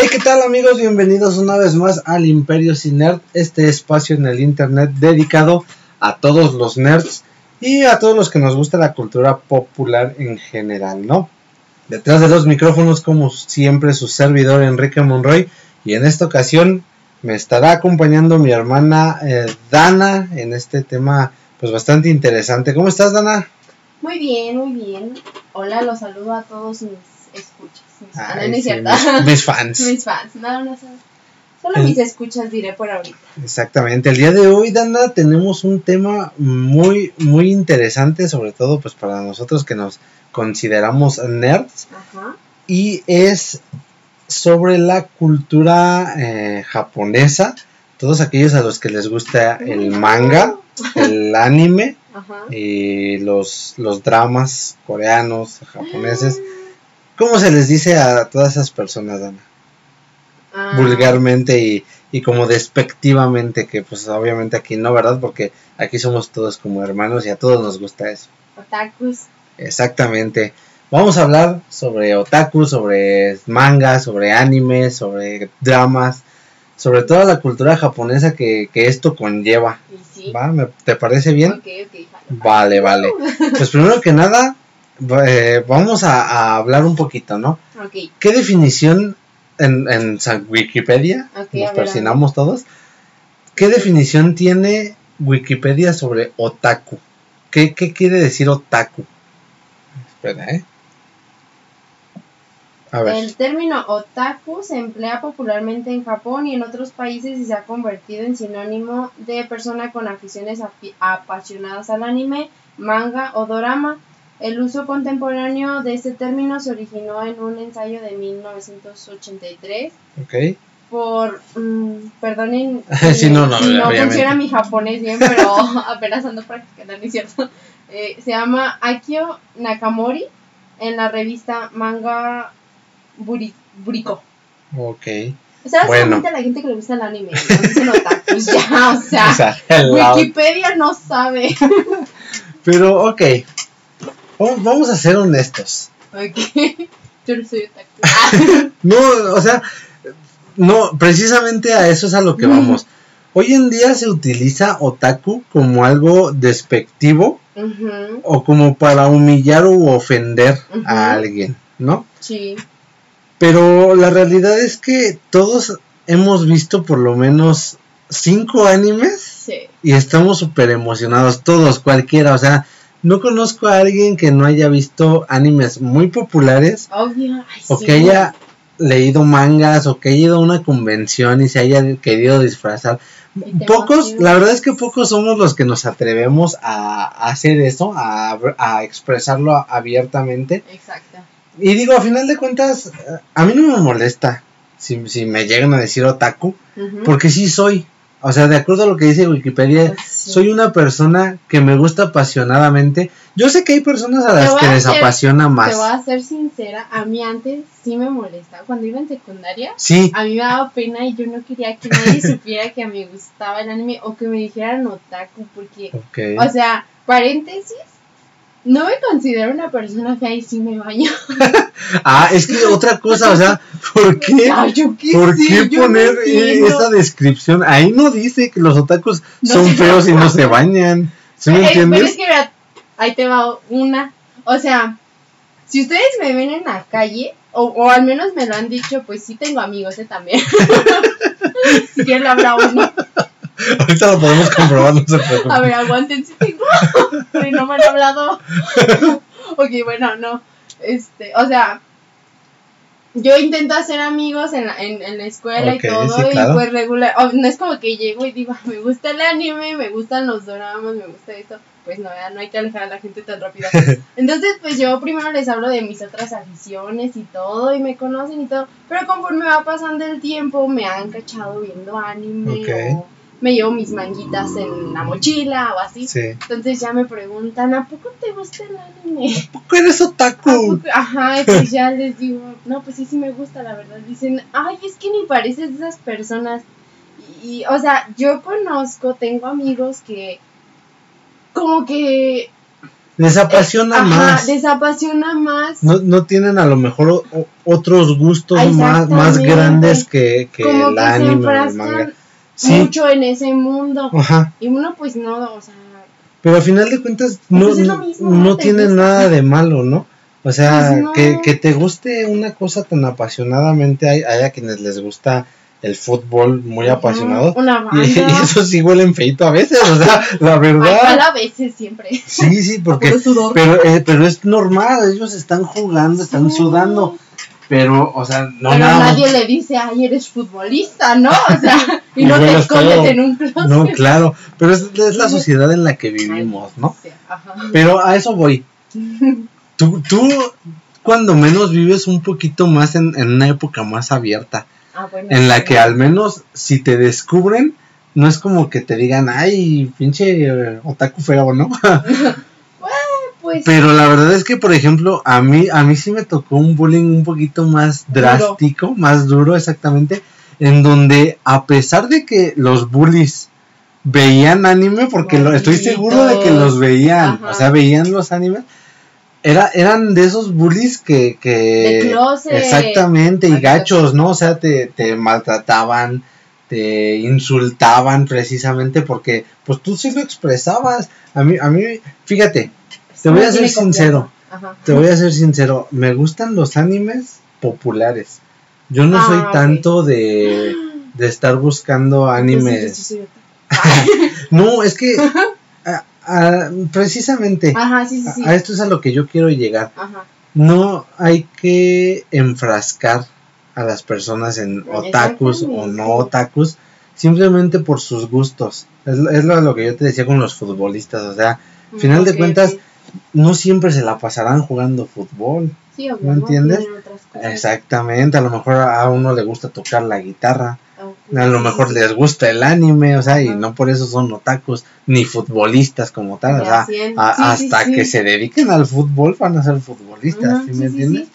Hey, ¿qué tal amigos? Bienvenidos una vez más al Imperio Sin Nerd, este espacio en el internet dedicado a todos los nerds y a todos los que nos gusta la cultura popular en general, ¿no? Detrás de los micrófonos, como siempre, su servidor Enrique Monroy y en esta ocasión me estará acompañando mi hermana eh, Dana en este tema pues bastante interesante. ¿Cómo estás, Dana? Muy bien, muy bien. Hola, los saludo a todos mis escuchas. Mis, ah, Ay, no, no es sí, cierto. mis, mis fans. mis fans. No, no son. Solo mis escuchas diré por ahorita. Exactamente. El día de hoy, Dana, tenemos un tema muy, muy interesante, sobre todo pues para nosotros que nos consideramos nerds, Ajá. y es sobre la cultura eh, japonesa. Todos aquellos a los que les gusta el manga, el anime Ajá. y los, los dramas coreanos, japoneses. ¿Cómo se les dice a todas esas personas, Dana? Ah, vulgarmente y, y como despectivamente, que pues obviamente aquí no, ¿verdad? Porque aquí somos todos como hermanos y a todos nos gusta eso. Otakus. Exactamente. Vamos a hablar sobre otaku, sobre manga, sobre anime, sobre dramas, sobre toda la cultura japonesa que, que esto conlleva. Y sí. ¿Va? ¿Me- ¿Te parece bien? Ok, ok. jalo, jalo. Vale, vale. Pues primero que nada, eh, vamos a, a hablar un poquito, ¿no? Ok. ¿Qué definición en, en Wikipedia? Ok, nos persinamos todos. ¿Qué definición tiene Wikipedia sobre otaku? ¿Qué, qué quiere decir otaku? Espera, ¿eh? A ver. El término otaku se emplea popularmente en Japón y en otros países y se ha convertido en sinónimo de persona con aficiones afi- apasionadas al anime, manga o dorama. El uso contemporáneo de este término se originó en un ensayo de 1983 Ok. por, mm, perdonen Sí, no, no, si no funciona mi japonés bien, pero apenas ando practicando, ¿no es cierto? Eh, se llama Akio Nakamori en la revista Manga Buri- Buriko. Ok. O sea, Bueno. la gente que le gusta el anime, no dicen otakus, ya, o sea, O sea, Wikipedia no sabe. Pero, ok. Vamos, a ser honestos. Ok, yo no soy otaku. No, o sea, no, precisamente a eso es a lo que vamos. Hoy en día se utiliza otaku como algo despectivo o como para humillar u ofender a alguien, ¿no? sí, Pero la realidad es que todos hemos visto por lo menos cinco animes sí. y estamos súper emocionados, todos, cualquiera, o sea, no conozco a alguien que no haya visto animes muy populares ay, o sí. que haya leído mangas o que haya ido a una convención y se haya querido disfrazar. Pocos, la verdad es que pocos somos los que nos atrevemos a, a hacer eso, a, a expresarlo abiertamente. Exacto. Y digo, a final de cuentas, a mí no me molesta si, si me llegan a decir otaku, porque sí soy. O sea, de acuerdo a lo que dice Wikipedia, Pues. Soy una persona que me gusta apasionadamente. Yo sé que hay personas a las que a les apasiona más. Te voy a ser sincera, a mí antes sí me molestaba. Cuando iba en secundaria, Sí, a mí me daba pena y yo no quería que nadie supiera que me gustaba el anime o que me dijeran otaku, porque, o sea, paréntesis, no me considero una persona fea y sí me baño. Ah, es que otra cosa, o sea, ¿por qué? Ay, yo qué ¿Por sé, qué yo poner esa descripción? Ahí no dice que los otakus No son feos y no se bañan. ¿Sí me Eh, pero entiendes? es que mira, ahí te va una. O sea, si ustedes me ven en la calle, o, o al menos me lo han dicho, pues sí tengo amigos, ¿eh? También. si quieren lo hablamos, ¿no? Ahorita lo podemos comprobar, no se preocupen. A ver, aguanten si tengo. No me han hablado. ok, bueno, no. Este, o sea, yo intento hacer amigos en la, en, en la escuela y todo, sí, claro. y pues regular, o- no es como que llego y digo, "Ah, me gusta el anime, me gustan los dramas, me gusta esto, pues no, ya no hay que alejar a la gente tan rápido. Entonces, pues yo primero les hablo de mis otras aficiones y todo, y me conocen y todo, pero conforme va pasando el tiempo, me han cachado viendo anime, Ok. o me llevo mis manguitas en la mochila o así. Sí. Entonces ya me preguntan, ¿a poco te gusta el anime? ¿Por qué eres ¿A otaku? poco? Ajá, y pues ya les digo, no, pues sí, sí me gusta, la verdad. Dicen, ay, es que ni pareces de esas personas. Y, o sea, yo conozco, tengo amigos que como que les apasiona Ajá, más. les apasiona más. No, no tienen a lo mejor o- o- otros gustos más, más Exactamente. grandes que, que como el que anime o el enfrascan manga. Sí, mucho en ese mundo. ajá. Y uno pues no, o sea, Pero al final de cuentas no, Pues no, no tiene gusta. nada de malo, ¿no? O sea, Pues no. que, que te guste una cosa tan apasionadamente, hay, hay a quienes les gusta el fútbol muy apasionado. Una. Y, y eso sí huelen feito a veces, o sea, la Ay, verdad. a veces siempre. Sí, sí, porque pero, eh, pero es normal, ellos están jugando, están Sí. sudando, pero, o sea, no Pero nada más- nadie le dice, ay, eres futbolista, ¿no? O sea, y, no te escondes en un closet. No, claro, pero es, es la sociedad en la que vivimos, ¿no? Ajá. Pero a eso voy. Tú, tú cuando menos vives un poquito más en, en una época más abierta, Ah, bueno, en la que al menos si te descubren, no es como que te digan, ay, pinche eh, otaku feo, ¿no? Pues, Pero la verdad es que, por ejemplo, a mí, a mí sí me tocó un bullying un poquito más Duro. drástico, más duro exactamente, en donde a pesar de que los bullies veían anime, porque estoy seguro de que los veían, Ajá. o sea, veían los animes, era, eran de esos bullies que... que De. Exactamente, y gachos, ¿no? O sea, te, te maltrataban, te insultaban precisamente porque, pues tú sí lo expresabas. A mí, a mí, fíjate, te voy a ser sincero. Ajá. te voy a ser sincero, me gustan los animes populares. Yo no Ah, soy ok. tanto de, de estar buscando animes. Entonces, No, es que a- a- precisamente Ajá, sí, sí, sí. a esto es a lo que yo quiero llegar. Ajá. No hay que enfrascar a las personas en otakus o no otakus simplemente por sus gustos. Es, lo- es lo, lo que yo te decía con los futbolistas. O sea, al final de cuentas. No siempre se la pasarán jugando fútbol. Sí, obvio, ¿no entiendes? Exactamente, a lo mejor a uno le gusta tocar la guitarra, a lo mejor les gusta el anime, o sea, y no por eso son otakus ni futbolistas como tal, o sea, a- sí, hasta sí. que se dediquen al fútbol van a ser futbolistas, Ajá, ¿sí sí, me entiendes?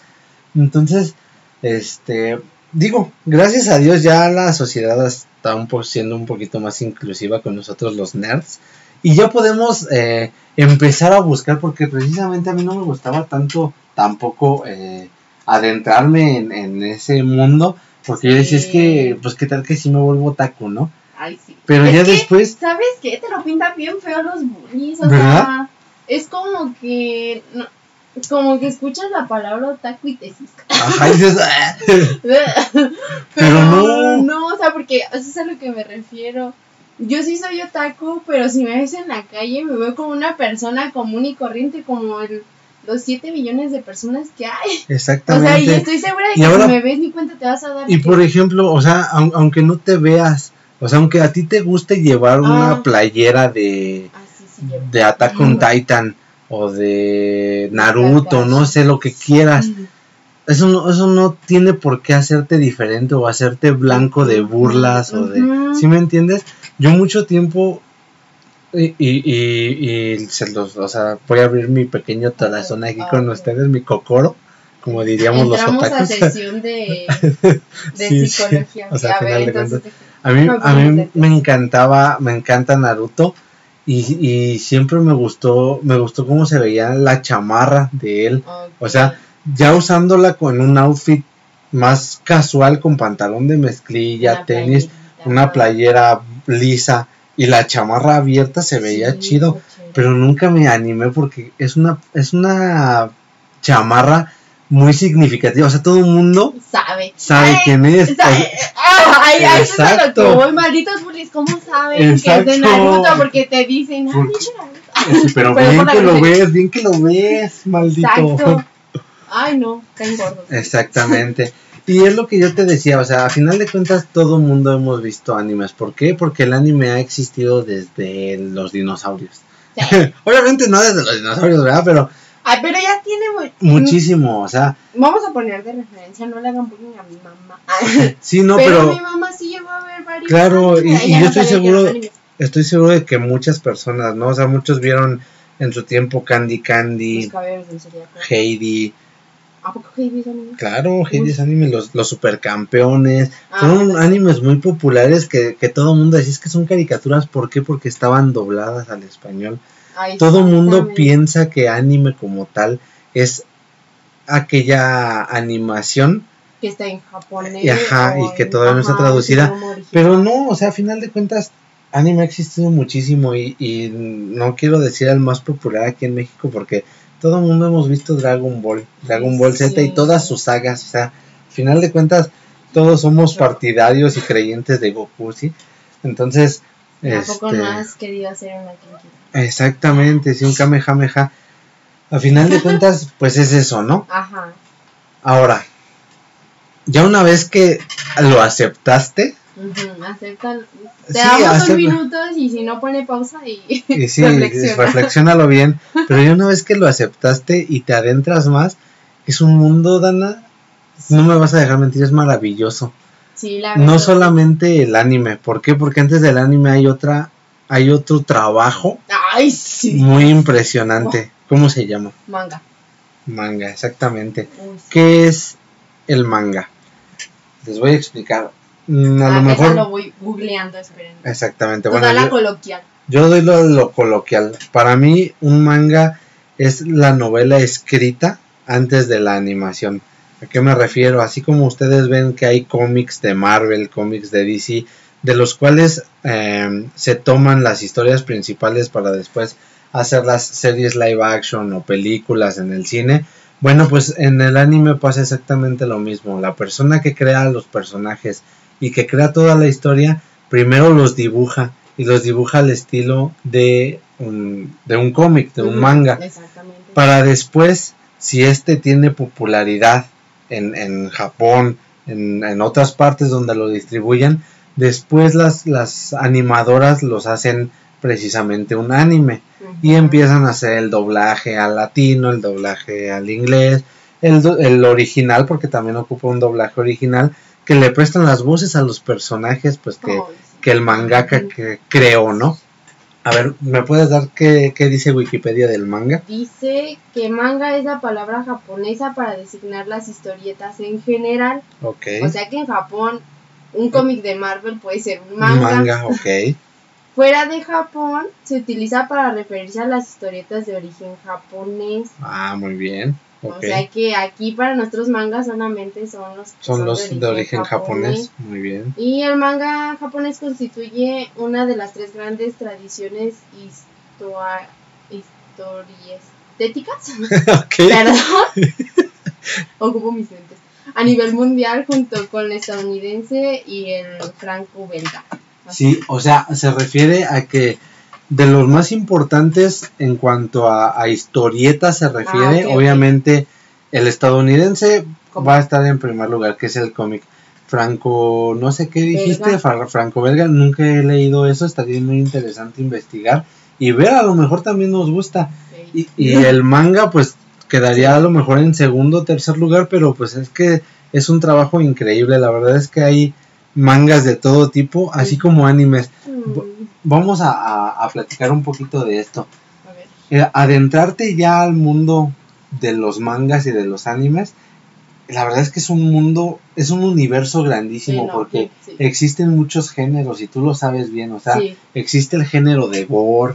Entonces, este, digo, gracias a Dios ya la sociedad está un po- siendo un poquito más inclusiva con nosotros los nerds y ya podemos eh, empezar a buscar porque precisamente a mí no me gustaba tanto tampoco eh, adentrarme en, en ese mundo porque yo decía es que pues qué tal que si me vuelvo taco, ¿no? Ay, sí. Pero Es ya que, después ¿Sabes qué? Te lo pintan bien feo los bullies. O ¿Verdad? sea, es como que. no- como que escuchas la palabra otaku y te ciscas. ajá, dices, "Ah". Pero, Pero no. no. o sea, porque eso es a lo que me refiero. Yo sí soy otaku, pero si me ves en la calle, me veo como una persona común y corriente, como el- los 7 millones de personas que hay. O exactamente. sea, y estoy segura de que ahora- si me ves ni cuenta te vas a dar. Y que- por ejemplo, o sea, aun- aunque no te veas, o sea, aunque a ti te guste llevar una Ah. playera de, Ah, sí, de Attack on. Titan o de Naruto, Kakashi. no sé lo que quieras, eso no, eso no tiene por qué hacerte diferente o hacerte blanco de burlas o de... ¿Sí me entiendes? Yo mucho tiempo... Y, y, y, y se los, o sea, voy a abrir mi pequeño corazón aquí con ustedes, mi cocoro, como diríamos los Entramos a otakus. sesión de, de Sí, sí. psicología. O sea, a ver, entonces. A mí, a mí me encantaba, me encanta Naruto y, y siempre me gustó, me gustó cómo se veía la chamarra de él. O sea, ya usándola con un outfit más casual con pantalón de mezclilla, Una tenis, una playera lisa y la chamarra abierta se veía Sí, chido, pero nunca me animé porque es una es una chamarra muy significativa, o sea, todo el mundo Sabe. sabe Ay, quién es. sabe- Ah, Ay, ay, eso es a lo que Exacto. Malditos bullies, ¿cómo saben que es de Exacto. Naruto? Porque te dicen, pinche Naruto. Sí, pero Pero bien que lo ves, bien que lo ves, maldito. Exacto. Ay, no, caen gordos. Exactamente. Y es lo que yo te decía, o sea, a final de cuentas todo mundo hemos visto animes. ¿Por qué? Porque el anime ha existido desde los dinosaurios. Sí. Obviamente no desde los dinosaurios, ¿verdad? Pero Ay, pero ya tiene mu- muchísimo, o sea, Vamos a poner de referencia, no le hagan bullying a mi mamá. sí, no, pero, pero mi mamá sí llegó a ver varios. Claro, y- yo no estoy seguro- estoy seguro de que muchas personas, ¿no? O sea, muchos vieron en su tiempo Candy Candy. Heidi, ¿A poco Heidi es anime? claro, Heidi es anime, los, los supercampeones, Ah, sí. animes muy populares que, que todo el mundo decía es que son caricaturas. ¿Por qué? Porque estaban dobladas al español. Ay, Todo el mundo piensa que anime como tal es aquella animación, Que está en japonés. Y ajá, o y que todavía no está traducida, pero no, o sea, a final de cuentas, anime ha existido muchísimo y, y no quiero decir el más popular aquí en México porque todo el mundo hemos visto Dragon Ball, Dragon Ball Z y todas sus sagas, o sea, a final de cuentas, todos somos partidarios y creyentes de Goku, ¿sí? Entonces, ¿A poco este, no has querido hacer una Genki? exactamente, sí, un Kamehameha. A final de cuentas, pues es eso, ¿no? Ajá. Ahora, ya una vez que lo aceptaste, Ujú, acepta. Te Sí, damos acepta. un minuto y si no pone pausa y, y sí, reflexiona. reflexionalo bien, pero ya una vez que lo aceptaste y te adentras más, es un mundo, Dana, no me vas a dejar mentir, es maravilloso. Sí, la No solamente el anime, ¿por qué? Porque antes del anime hay otra, hay otro trabajo Ay, sí. muy impresionante. ¿Cómo se llama? Manga. Manga, exactamente. ¿Qué es el manga? Les voy a explicar. Mm, A Ah, lo mejor. déjalo, voy googleando, esperen. Exactamente. Toda Bueno, la yo, coloquial. yo doy lo, lo coloquial. Para mí, un manga es la novela escrita antes de la animación. ¿A qué me refiero? Así como ustedes ven que hay cómics de Marvel, cómics de DC, de los cuales eh, se toman las historias principales para después hacer las series live action o películas en el cine. Bueno, pues en el anime pasa exactamente lo mismo. La persona que crea los personajes y que crea toda la historia, primero los dibuja y los dibuja al estilo de un, de un cómic, de un manga para después, si este tiene popularidad en, en Japón, en, en otras partes donde lo distribuyen, después las, las animadoras los hacen precisamente un anime y empiezan a hacer el doblaje al latino, el doblaje al inglés, el, el original, porque también ocupa un doblaje original, que le prestan las voces a los personajes, pues que, sí. que el mangaka que creó, ¿no? A ver, ¿me puedes dar qué, qué dice Wikipedia del manga? Dice que manga es la palabra japonesa para designar las historietas en general. Ok. O sea que en Japón un cómic de Marvel puede ser un Un manga. manga, ok. Fuera de Japón se utiliza para referirse a las historietas de origen japonés. Ah, muy bien. O sea que aquí para nuestros mangas solamente son los que Son los de origen japonés. Muy bien. Y el manga japonés constituye una de las tres grandes tradiciones historiestéticas. ok. Perdón. Ocupo mis lentes. A nivel mundial junto con el estadounidense y el franco-belga. Sí, o sea, se refiere a que de los más importantes en cuanto a, a historietas se refiere, Ah, obviamente el estadounidense ¿Cómo? va a estar en primer lugar, que es el cómic. Franco, no sé qué dijiste, Belga. Fra- franco-belga, nunca he leído eso, estaría muy interesante investigar y ver, a lo mejor también nos gusta. Y, y el manga, pues quedaría a lo mejor en segundo o tercer lugar, pero pues es que es un trabajo increíble. La verdad es que hay mangas de todo tipo, así Sí. como animes. Mm, Vamos a, a- a platicar un poquito de esto. a ver. Eh, adentrarte ya al mundo de los mangas y de los animes, la verdad es que es un mundo, es un universo grandísimo Sí, no, porque sí. existen muchos géneros y tú lo sabes bien, o sea, Sí. existe el género de gore,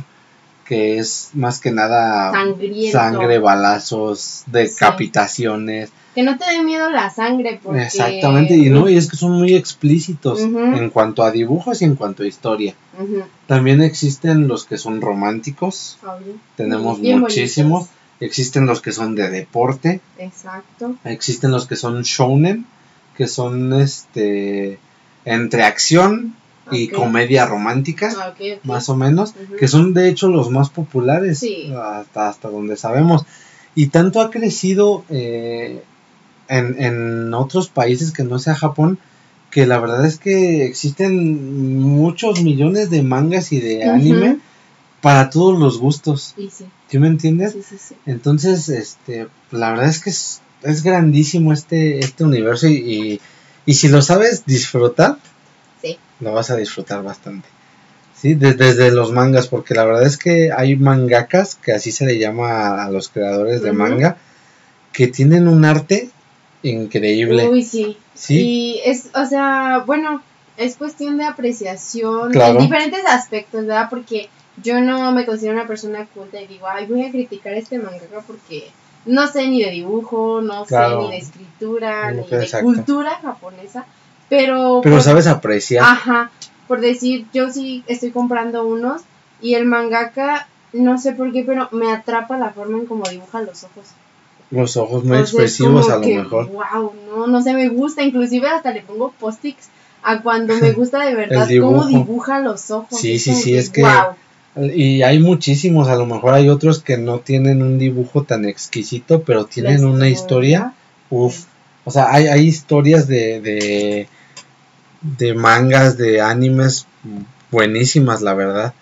que es más que nada Sangriento. sangre, balazos, decapitaciones. Que no te dé miedo la sangre porque... Exactamente, y no, y es que son muy explícitos en cuanto a dibujos y en cuanto a historia. También existen los que son románticos, obvio. tenemos Bien muchísimos. bonitos. Existen los que son de deporte, Exacto. existen los que son shounen, que son este entre acción y comedia romántica, Ah, más o menos, que son de hecho los más populares Sí. hasta, hasta donde sabemos. Y tanto ha crecido eh, en, en otros países que no sea Japón, que la verdad es que existen muchos millones de mangas y de anime para todos los gustos. Y sí, ¿Sí me entiendes? sí, sí, sí. Entonces, este, la verdad es que es, es grandísimo este, este universo y, y, y si lo sabes disfrutar, Sí. lo vas a disfrutar bastante. Sí, De- desde los mangas, porque la verdad es que hay mangakas, que así se le llama a los creadores de manga, que tienen un arte increíble. Uy, sí. Sí, Y es, o sea, bueno, es cuestión de apreciación Claro. en diferentes aspectos, ¿verdad? Porque yo no me considero una persona culta y digo, ay, voy a criticar este mangaka porque no sé ni de dibujo, no Claro. sé ni de escritura, ni de exacto. cultura japonesa, pero... Pero por- sabes apreciar. Ajá, por decir, yo sí estoy comprando unos y el mangaka, no sé por qué, pero me atrapa la forma en cómo dibuja los ojos. Los ojos muy O sea, es expresivos a lo que, mejor. Wow, no, no sé, me gusta, inclusive hasta le pongo post-its a cuando me gusta de verdad cómo dibuja los ojos. Sí, sí, sí, es que-. Y hay muchísimos, a lo mejor hay otros que no tienen un dibujo tan exquisito, pero tienen una historia. Uf. O sea, hay, hay historias de, de, de mangas, de animes buenísimas, la verdad.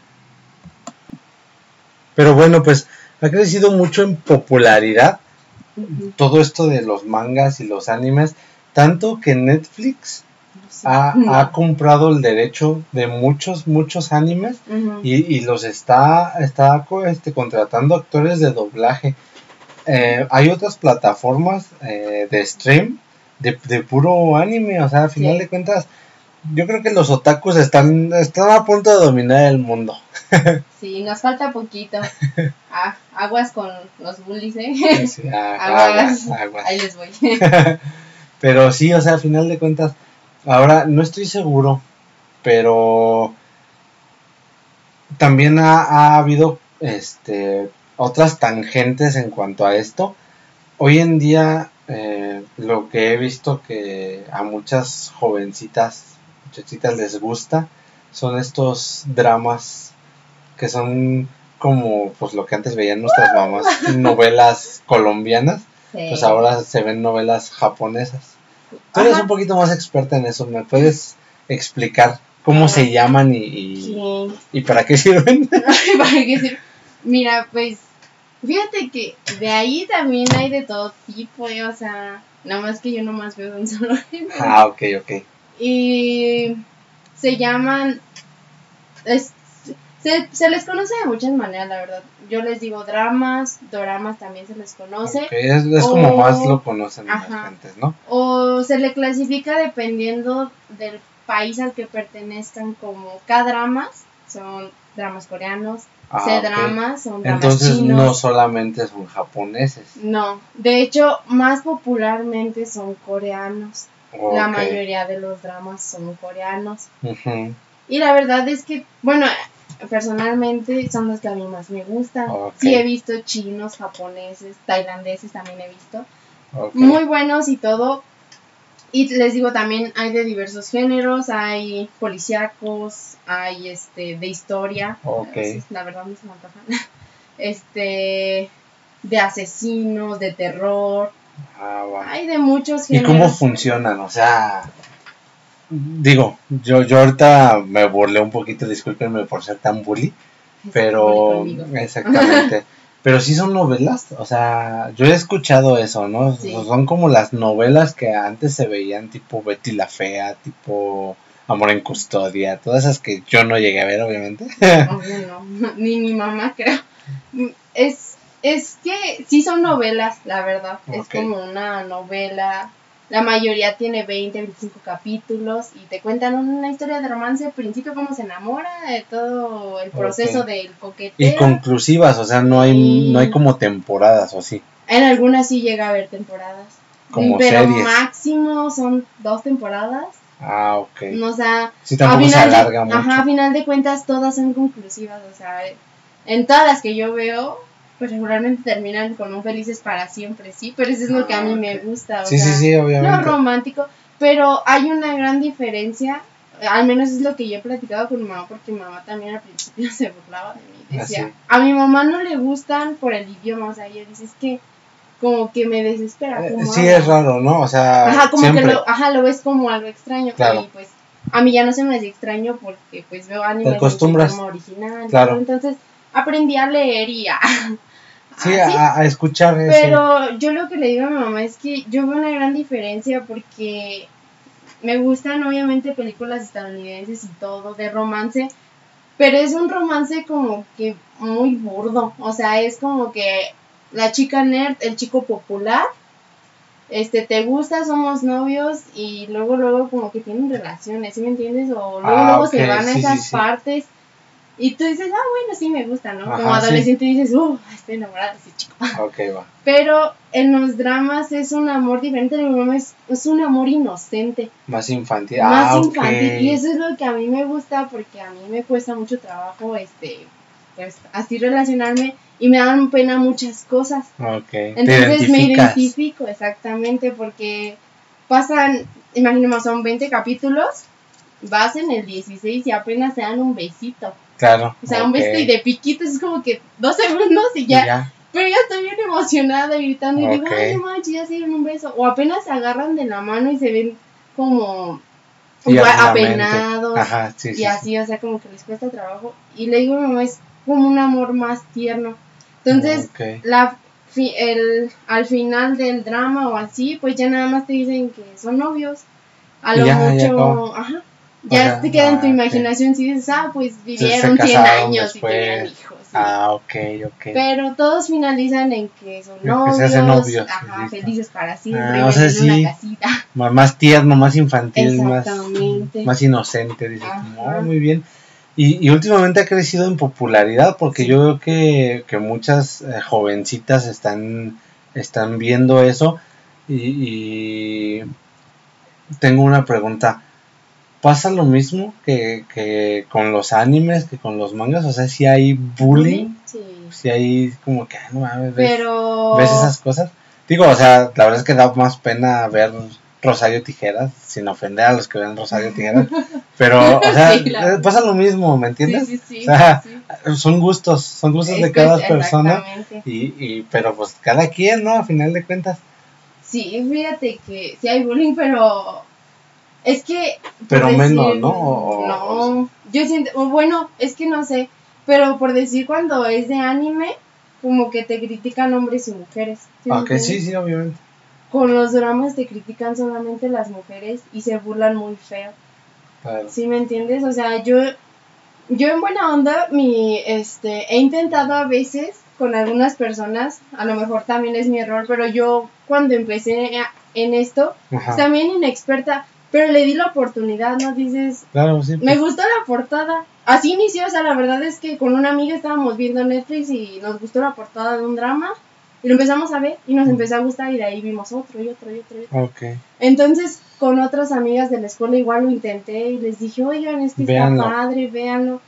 Pero bueno, pues ha crecido mucho en popularidad Todo esto de los mangas y los animes, tanto que Netflix ha, ha comprado el derecho de muchos, muchos animes y, y los está, está este, contratando actores de doblaje. Eh, hay otras plataformas eh, de stream de, de puro anime, o sea, al final Sí. de cuentas, yo creo que los otakus están, están a punto de dominar el mundo. Sí, nos falta poquito. Ah, aguas con los bullies, ¿eh? Sí, ah, Aguas. aguas, aguas. Ahí les voy. Pero sí, o sea, al final de cuentas, ahora no estoy seguro, pero también ha, ha habido este otras tangentes en cuanto a esto. Hoy en día, eh, lo que he visto que a muchas jovencitas, muchachitas les gusta, son estos dramas que son como pues lo que antes veían nuestras mamás, novelas colombianas Sí. pues ahora se ven novelas japonesas. Tú eres Ajá. un poquito más experta en eso, ¿me puedes explicar cómo se llaman y, y, Sí. y para qué sirven? ¿Para qué decir? Mira, pues, fíjate que de ahí también hay de todo tipo, ¿eh? o sea, nada más que yo nomás veo un solo ah, ok, ok. Y se llaman, es- se, se les conoce de muchas maneras, la verdad. Yo les digo dramas, doramas también se les conoce, Es, es como más lo conocen las gentes, ¿no? o se le clasifica dependiendo del país al que pertenezcan como K-dramas, son dramas coreanos, Ah. C-dramas, son dramas Entonces chinos. no solamente son japoneses. No, de hecho, más popularmente son coreanos. La mayoría de los dramas son coreanos. Y la verdad es que, bueno, personalmente son los que a mí más me gustan. Ok. Sí he visto chinos, japoneses, tailandeses también he visto. Muy buenos y todo. Y les digo, también hay de diversos géneros, hay policíacos, hay este de historia. La verdad no se me antojan. Este de asesinos, de terror. Ah. Hay de muchos ¿Y géneros. cómo funcionan? O sea, digo, yo, yo ahorita me burlé un poquito, discúlpenme por ser tan bully, pero exactamente. pero sí son novelas, o sea, yo he escuchado eso, ¿no? Sí. Son como las novelas que antes se veían, tipo Betty la Fea, tipo Amor en Custodia, todas esas que yo no llegué a ver, obviamente. Obvio no, ni mi mamá creo. Es, es que sí son novelas, la verdad. Es como una novela. La mayoría tiene 20, 25 capítulos y te cuentan una historia de romance, al principio cómo se enamora, de todo el proceso del y coqueteo. conclusivas, o sea, no hay, no hay como temporadas o así, En algunas sí llega a haber temporadas. como pero series. máximo son dos temporadas. Ah, ok. No, o sea, Sí, a se final, alarga de, mucho. ajá, a final de cuentas todas son conclusivas, o sea, en todas las que yo veo, pues regularmente terminan con un felices para siempre, sí, pero eso es lo que a mí me gusta, o Sí, sea, sí, sí, no obviamente. romántico, pero hay una gran diferencia, al menos es lo que yo he platicado con mi mamá, porque mi mamá también al principio se burlaba de mí, decía, Ah, sí. a mi mamá no le gustan por el idioma, o sea, ella dice, es que como que me desespera. Eh, cómo sí, habla". es raro, ¿no? O sea, Ajá, como siempre. que lo, ajá, lo ves como algo extraño. Claro. Y pues a mí ya no se me hace extraño porque pues veo acostumbras. idioma original. Claro. Entonces aprendí a leer y a... Sí, así. a, a escuchar ese- Pero yo lo que le digo a mi mamá es que yo veo una gran diferencia porque me gustan obviamente películas estadounidenses y todo de romance, pero es un romance como que muy burdo, o sea, es como que la chica nerd, el chico popular, este, te gusta, somos novios y luego, luego como que tienen relaciones, ¿sí me entiendes? O luego, Ah, luego se van a sí, esas sí, sí. partes Y tú dices, ah, bueno, sí me gusta, ¿no? Como sí. adolescente dices, uh, estoy enamorada de ese chico. Ok, va. Pero en los dramas es un amor diferente, en el drama es, es un amor inocente, Más infantil. más ah, infantil. Y eso es lo que a mí me gusta porque a mí me cuesta mucho trabajo, este, pues, así relacionarme y me dan pena muchas cosas. Ok. Te Entonces me identifico exactamente porque pasan, imaginemos, son 20 capítulos, vas en el 16 y apenas te dan un besito. Claro. O sea, un y de piquitos es como que dos segundos y ya. ya. Pero yo estoy bien emocionada gritando y digo, ay, manches, ya se dieron un beso. O apenas se agarran de la mano y se ven como apenados Ajá, sí, sí. y así, o sea, como que les cuesta trabajo. Y le digo a mi mamá, es como un amor más tierno. Entonces, la el, al final del drama o así, pues ya nada más te dicen que son novios. A lo ya, ya mucho, ajá. Ya te queda en tu ah, imaginación si dices, ah, pues vivieron 100 casaron años después. y tuvieron hijos. sí. Ah, ok, ok. Pero todos finalizan en que son En que novios, se hacen novios, ajá, felices para siempre, Ah, o sea, en sí. una casita. Má- Más tierno, más infantil, más, más inocente, dices. "Oh, muy bien. Y, y últimamente ha crecido en popularidad porque Sí. yo veo que, que muchas eh, jovencitas están, están viendo eso y, y tengo una pregunta. ¿Pasa lo mismo que, que con los animes, que con los mangas? O sea, si hay bullying, Sí. si hay como que, "Ah, no mames, ves, Pero. ves esas cosas. Digo, o sea, la verdad es que da más pena ver Rosario Tijeras, sin ofender a los que ven Rosario Tijeras, pero, o sea, Sí, eh, pasa lo mismo, ¿me entiendes? sí, sí. O sea. Son gustos, son gustos de cada es- persona, y, y, pero pues cada quien, ¿no? A final de cuentas. Sí, fíjate que sí hay bullying, pero es que... Pero menos, ¿no? O- o- no, yo siento, bueno, es que no sé, pero por decir cuando es de anime, como que te critican hombres y mujeres. ¿sí me Ok, entiendes? sí, sí, obviamente. Con los dramas te critican solamente las mujeres y se burlan muy feo. Claro. ¿Sí me entiendes? O sea, yo, yo en buena onda, mi, este, he intentado a veces con algunas personas, a lo mejor también es mi error, pero yo cuando empecé en esto, Ajá. también inexperta, pero le di la oportunidad, ¿no? Dices, Claro, sí. me pues, gustó la portada. Así inició, o sea, la verdad es que con una amiga estábamos viendo Netflix y nos gustó la portada de un drama y lo empezamos a ver y nos empezó a gustar y de ahí vimos otro y otro y otro y otro. Ok. Entonces, con otras amigas de la escuela igual lo intenté y les dije, oigan, es que Véanlo. está padre, véanlo.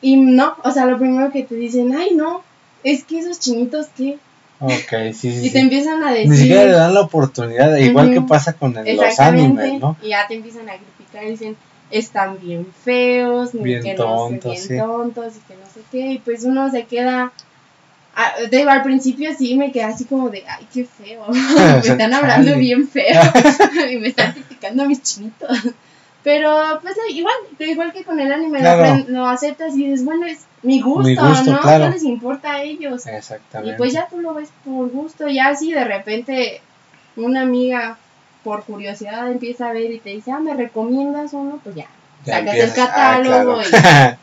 Y no, o sea, lo primero que te dicen, ay, no, es que esos chinitos, ¿qué? Ok, sí, sí. Y sí. te empiezan a decir... Ni siquiera le dan la oportunidad, igual que pasa con el- los animes, ¿no? y ya te empiezan a criticar y dicen, están bien feos, Bien que tontos, no sé, bien sí. tontos y que no sé qué, y pues uno se queda... ah, te digo, al principio sí me quedé así como de, ay, qué feo, me están hablando bien feo y me están criticando a mis chinitos. Pero pues igual, igual que con el anime, Claro. lo, aceptas y dices, bueno, es mi gusto, Mi gusto, ¿no? claro. ¿Qué les importa a ellos? Exactamente. Y pues ya tú lo ves por gusto, ya así de repente una amiga por curiosidad empieza a ver y te dice, ah, ¿me recomiendas uno? Pues ya, Ya sacas el ah, catálogo claro.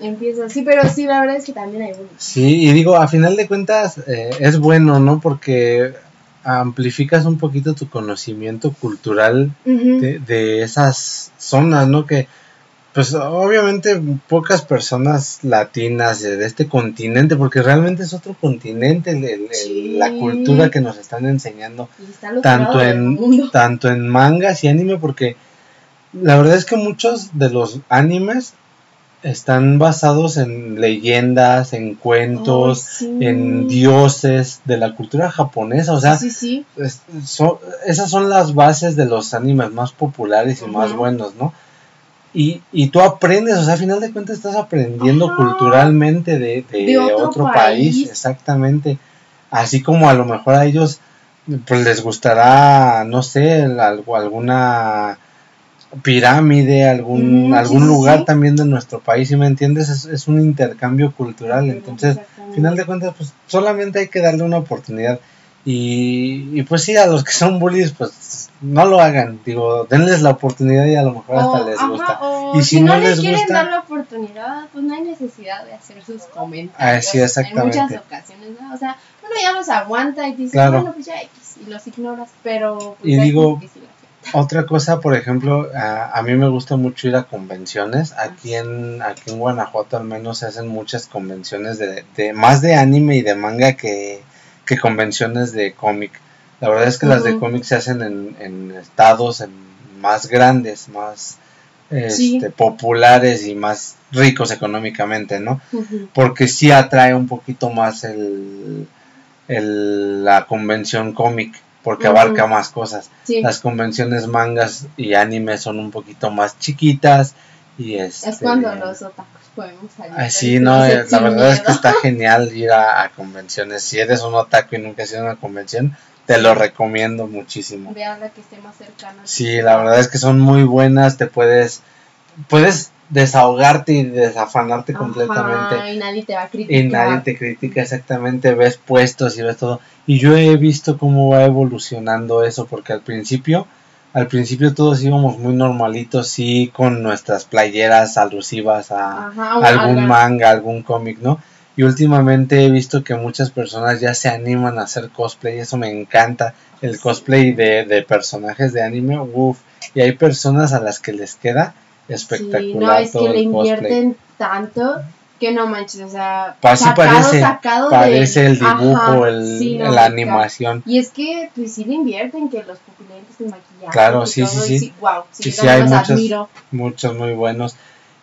y empiezas. Sí, pero sí, la verdad es que también hay uno. Sí, y digo, a final de cuentas eh, es bueno, ¿no? Porque amplificas un poquito tu conocimiento cultural de, de esas zonas, ¿no? Que, pues obviamente pocas personas latinas de, este continente, porque realmente es otro continente el- el- el- Sí. la cultura que nos están enseñando, está tanto en, tanto en mangas y anime, porque la verdad es que muchos de los animes están basados en leyendas, en cuentos, sí. en dioses de la cultura japonesa, o sea, sí, sí, es- son- esas son las bases de los animes más populares y más buenos, ¿no? Y, y tú aprendes, o sea, a final de cuentas estás aprendiendo Ajá. culturalmente de, de De otro otro, país. país. exactamente. Así como a lo mejor a ellos pues les gustará, no sé, algo, alguna pirámide, algún, Ujú, algún sí, lugar sí. también de nuestro país, ¿sí me entiendes? Es, es un intercambio cultural, entonces Exactamente. final de cuentas, pues solamente hay que darle una oportunidad. Y, y pues sí, a los que son bullies, pues no lo hagan. Digo, denles la oportunidad y a lo mejor hasta les ajá, gusta. Y si no les quieren gusta- dar la oportunidad, pues no hay necesidad de hacer sus comentarios. Ah, exactamente. En muchas ocasiones, ¿no? O sea, uno ya los aguanta y dice, Claro. bueno, pues ya X, y los ignoras, pero... Pues Y digo, gente Otra cosa, por ejemplo, a, a mí me gusta mucho ir a convenciones. Aquí en, aquí en Guanajuato al menos se hacen muchas convenciones de, de más de anime y de manga que, que convenciones de cómic. La verdad es que las de cómic se hacen en, en estados en más grandes, más Sí. este, populares y más ricos económicamente, ¿no? Porque sí atrae un poquito más el, el- la convención cómic, porque abarca más cosas. Sí. Las convenciones mangas y anime son un poquito más chiquitas y este, Es cuando los otakus podemos salir. Sí, no, eh, la verdad es que está genial ir a, a convenciones. Si eres un otaku y nunca has ido a una convención, te lo recomiendo muchísimo. Vean la que esté más cercana. Sí, la verdad es que son muy buenas, te puedes puedes desahogarte y desafanarte Ajá, completamente y nadie te va a criticar. y nadie te critica exactamente, ves puestos y ves todo. Y yo he visto cómo va evolucionando eso, porque al principio, al principio todos íbamos muy normalitos, sí, con nuestras playeras alusivas a, Ajá, algún manga, algún cómic, ¿no? Y últimamente he visto que muchas personas ya se animan a hacer cosplay, eso me encanta, el cosplay de, de personajes de anime, uff, y hay personas a las que les queda espectacular Sí, no, es todo que le invierten tanto que no manches, o sea, sí parece, sacado Parece de- el dibujo, Ajá, el, sí, no, la animación. Y es que, pues sí le invierten que los pupilentes de maquillaje. Claro, sí, todo, sí, y sí. wow, sí, Sí, sí, hay muchos. muchos muy buenos.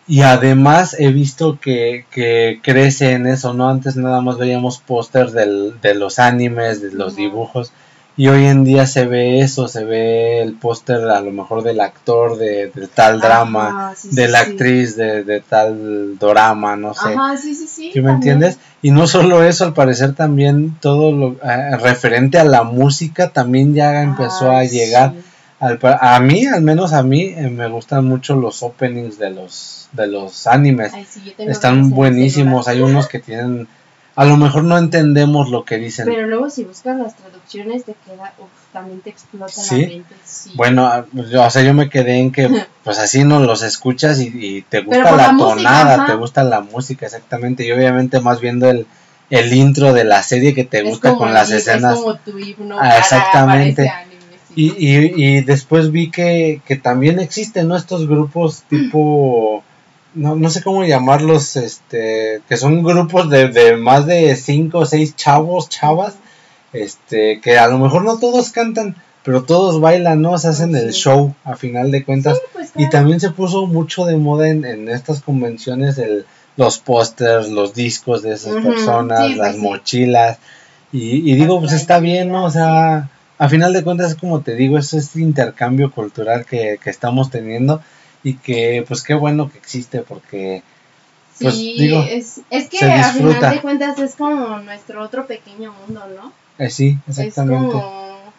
Y además he visto que, que crece en eso, ¿no? Antes nada más veíamos pósters de los animes, de los dibujos. Y hoy en día se ve eso, se ve el póster a lo mejor del actor de, de tal drama, Ajá, sí, de sí, la sí. actriz de, de tal dorama, no sé. Ajá, sí, sí, sí. ¿Sí me también. entiendes? Y no solo eso, al parecer también todo lo eh, referente a la música también ya empezó a llegar. Al a mí, al menos a mí, eh, me gustan mucho los openings de los, de los animes. Ay, Están buenísimos. Hay unos que tienen. A lo mejor no entendemos lo que dicen. Pero luego si buscas las traducciones te queda, uf, también te explota ¿Sí? la mente. Sí. Bueno, ah, yo, o sea, yo me quedé en que, pues así no los escuchas y, y te gusta la, tonada, te gusta la música, exactamente. Y obviamente más viendo el, el intro de la serie que te gusta con las escenas. Es como tu himno Ah, exactamente. anime, sí. Y, y, y después vi que, que también existen ¿no? estos grupos tipo, no, no sé cómo llamarlos, este, que son grupos de, de más de cinco o seis chavos, chavas, este, que a lo mejor no todos cantan, pero todos bailan, ¿no? Se hacen el Sí. show a final de cuentas. Sí, pues, Y también se puso mucho de moda en, en estas convenciones el, los pósters, los discos de esas personas, sí, pues las sí. mochilas. Y, y digo, pues está bien, ¿no? O sea, a final de cuentas, como te digo, es este intercambio cultural que, que estamos teniendo y que, pues qué bueno que existe porque, pues, Sí, digo, es, es que a final de cuentas es como nuestro otro pequeño mundo, ¿no? eh, sí, Es exactamente. como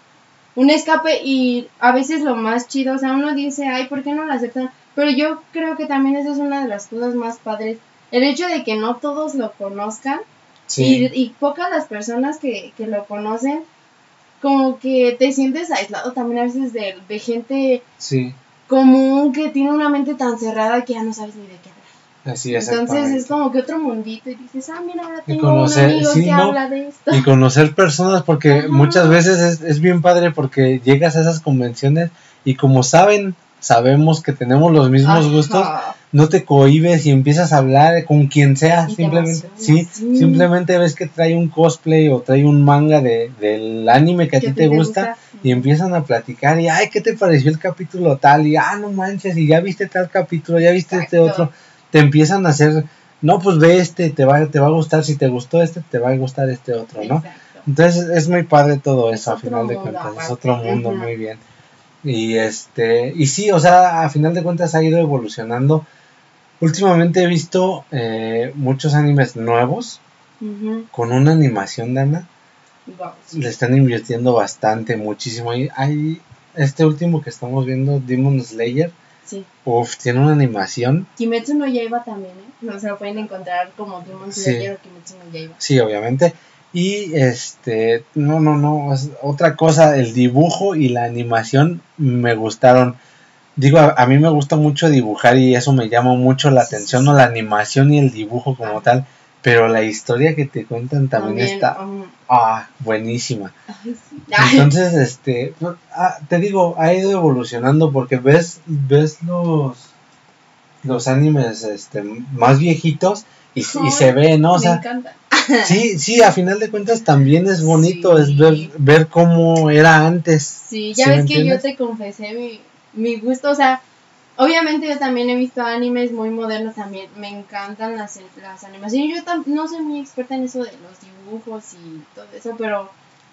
un escape y a veces lo más chido, o sea, uno dice, ay, ¿por qué no lo aceptan? Pero yo creo que también esa es una de las cosas más padres. El hecho de que no todos lo conozcan Sí, y, y pocas las personas que, que lo conocen, como que te sientes aislado también a veces de, de gente sí, común que tiene una mente tan cerrada que ya no sabes ni de qué hablar. así Entonces exactamente. es como que otro mundito y dices, ah, mira, ahora tengo conocer- un amigo sí, que ¿no? habla de esto. y conocer personas porque Ajá. muchas veces es, es bien padre porque llegas a esas convenciones y como saben, sabemos que tenemos los mismos Ajá. gustos, no te cohibes y empiezas a hablar con quien sea, Y simplemente, sí, simplemente ves que trae un cosplay o trae un manga de, del anime que a ti te gusta y empiezan a platicar y ay, ¿qué te pareció el capítulo tal? Y ah, no manches, y ya viste tal capítulo, ya viste este otro, te empiezan a hacer, no, pues ve este, te va, te va a gustar, si te gustó este, te va a gustar este otro, ¿no? Entonces es muy padre todo Es eso, a final de cuentas, es otro mundo, muy bien. Y este, y sí, o sea, a final de cuentas ha ido evolucionando. Últimamente he visto eh, muchos animes nuevos con una animación, Dana. Wow. Le están invirtiendo bastante, muchísimo. Hay, hay este último que estamos viendo, Demon Slayer. Sí. Uf, tiene una animación. Kimetsu no Yaiba también, ¿eh? No se lo pueden encontrar como Demon Sí. Slayer o Kimetsu no Yaiba. Sí, obviamente. Y este, no, no, no, es otra cosa, el dibujo y la animación me gustaron. Digo, a, a mí me gusta mucho dibujar y eso me llama mucho la atención, ¿no? La animación y el dibujo como tal. pero la historia que te cuentan también, También, está um, ah, buenísima. ay, sí. Ay, Entonces, este, pues, ah, te digo, ha ido evolucionando porque ves, ves los, los animes, este, más viejitos y, y se ve, ¿no? O me sea, encanta. sí, sí, a final de cuentas también es bonito, Sí. es ver, ver cómo era antes. Sí, ya ¿Sí me ves que yo te confesé mi, mi gusto, o sea, obviamente yo también he visto animes muy modernos también, me encantan las, las animaciones, yo tam- no soy muy experta en eso de los dibujos y todo eso, pero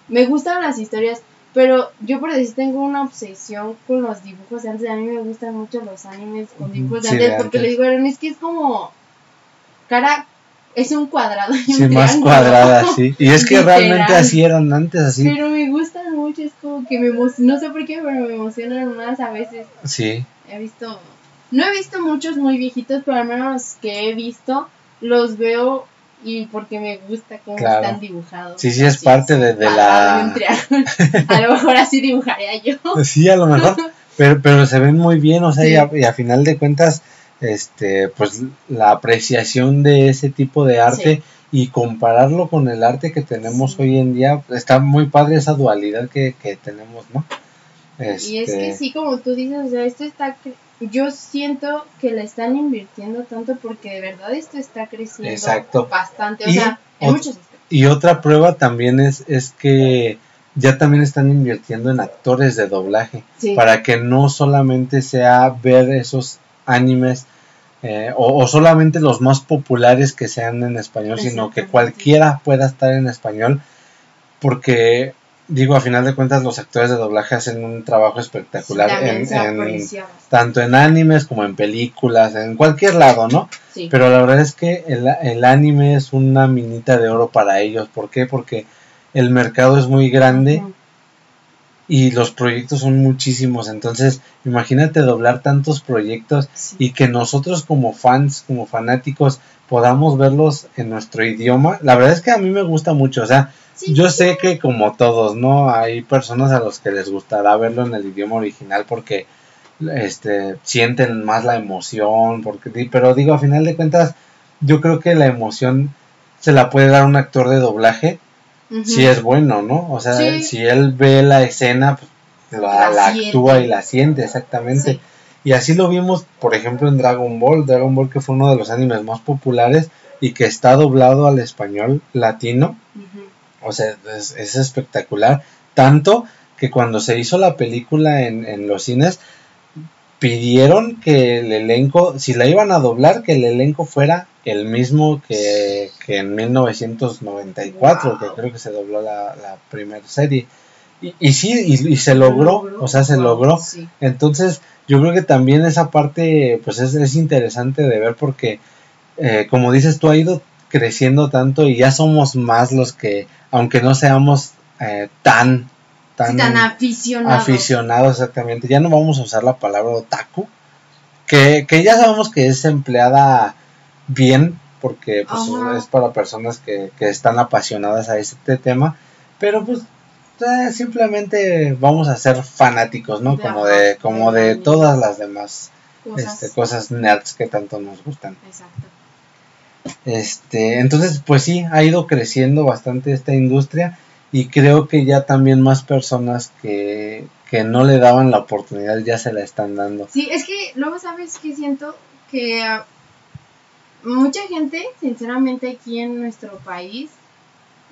me gustan las historias, pero yo por decir tengo una obsesión con los dibujos de antes, a mí me gustan mucho los animes con dibujos de sí, antes, porque le digo, "Aaron, es que es como cara, es un cuadrado y un Sí, más triángulo". cuadrada, sí. Y es que Literal. realmente así eran antes, así. Pero me gustan mucho, es como que me emocionan, no sé por qué, pero me emocionan más a veces. Sí, He visto, no he visto muchos muy viejitos, pero al menos los que he visto los veo y porque me gusta cómo Claro. están dibujados. Sí, sí, es Así, parte de- la- a lo mejor así dibujaría yo. sí, a lo mejor. Pero, pero se ven muy bien, o sea, y, a, Sí. y a final de cuentas, este, pues la apreciación de ese tipo de arte y compararlo con el arte que tenemos Sí. hoy en día, está muy padre esa dualidad que, que tenemos, ¿no? Y es Este, que sí, como tú dices, o sea, esto está, cre- yo siento que le están invirtiendo tanto porque de verdad esto está creciendo Exacto. bastante, o Y sea, en muchos aspectos. Y otra prueba también es, es que ya también están invirtiendo en actores de doblaje. Sí. para que no solamente sea ver esos animes eh, o, o solamente los más populares que sean en español, sino que cualquiera pueda estar en español, porque digo, a final de cuentas los actores de doblaje hacen un trabajo espectacular en, tanto en animes como en películas, en cualquier lado, ¿no? Sí. Pero la verdad es que el, el anime es una minita de oro para ellos. ¿Por qué? Porque el mercado es muy grande. Y los proyectos son muchísimos. Entonces, imagínate doblar tantos proyectos Sí. y que nosotros como fans, como fanáticos, podamos verlos en nuestro idioma. La verdad es que a mí me gusta mucho. O sea, Sí, yo sé que como todos, ¿no? Hay personas a los que les gustará verlo en el idioma original porque este sienten más la emoción, porque pero digo, a final de cuentas, yo creo que la emoción se la puede dar un actor de doblaje Si es bueno, ¿no? O sea, Sí. si él ve la escena, pues, la, La la siente. actúa y la siente, exactamente. Sí. Y así lo vimos, por ejemplo, en Dragon Ball, Dragon Ball que fue uno de los animes más populares y que está doblado al español latino. O sea, es, es espectacular. Tanto que cuando se hizo la película en, en los cines, pidieron que el elenco, si la iban a doblar, que el elenco fuera el mismo que, que en 1994, Wow. que creo que se dobló la, la primera serie. Y, y sí, y, y se logró, o sea, se Wow, logró. sí. Entonces, yo creo que también esa parte, pues es, es interesante de ver porque, eh, como dices, tú ha ido creciendo tanto y ya somos más los que, aunque no seamos eh, tan, tan, Sí, tan aficionado. aficionados exactamente, ya no vamos a usar la palabra otaku, que, que ya sabemos que es empleada bien porque pues, Ajá. es para personas que, que están apasionadas a este tema, pero pues eh, simplemente vamos a ser fanáticos, ¿no? Como de, como de todas las demás Cosas. este, cosas nerds que tanto nos gustan. Exacto. Este, entonces, pues sí, ha ido creciendo bastante esta industria y creo que ya también más personas que, que no le daban la oportunidad ya se la están dando. Sí, es que luego sabes que siento que ah, mucha gente, sinceramente, aquí en nuestro país,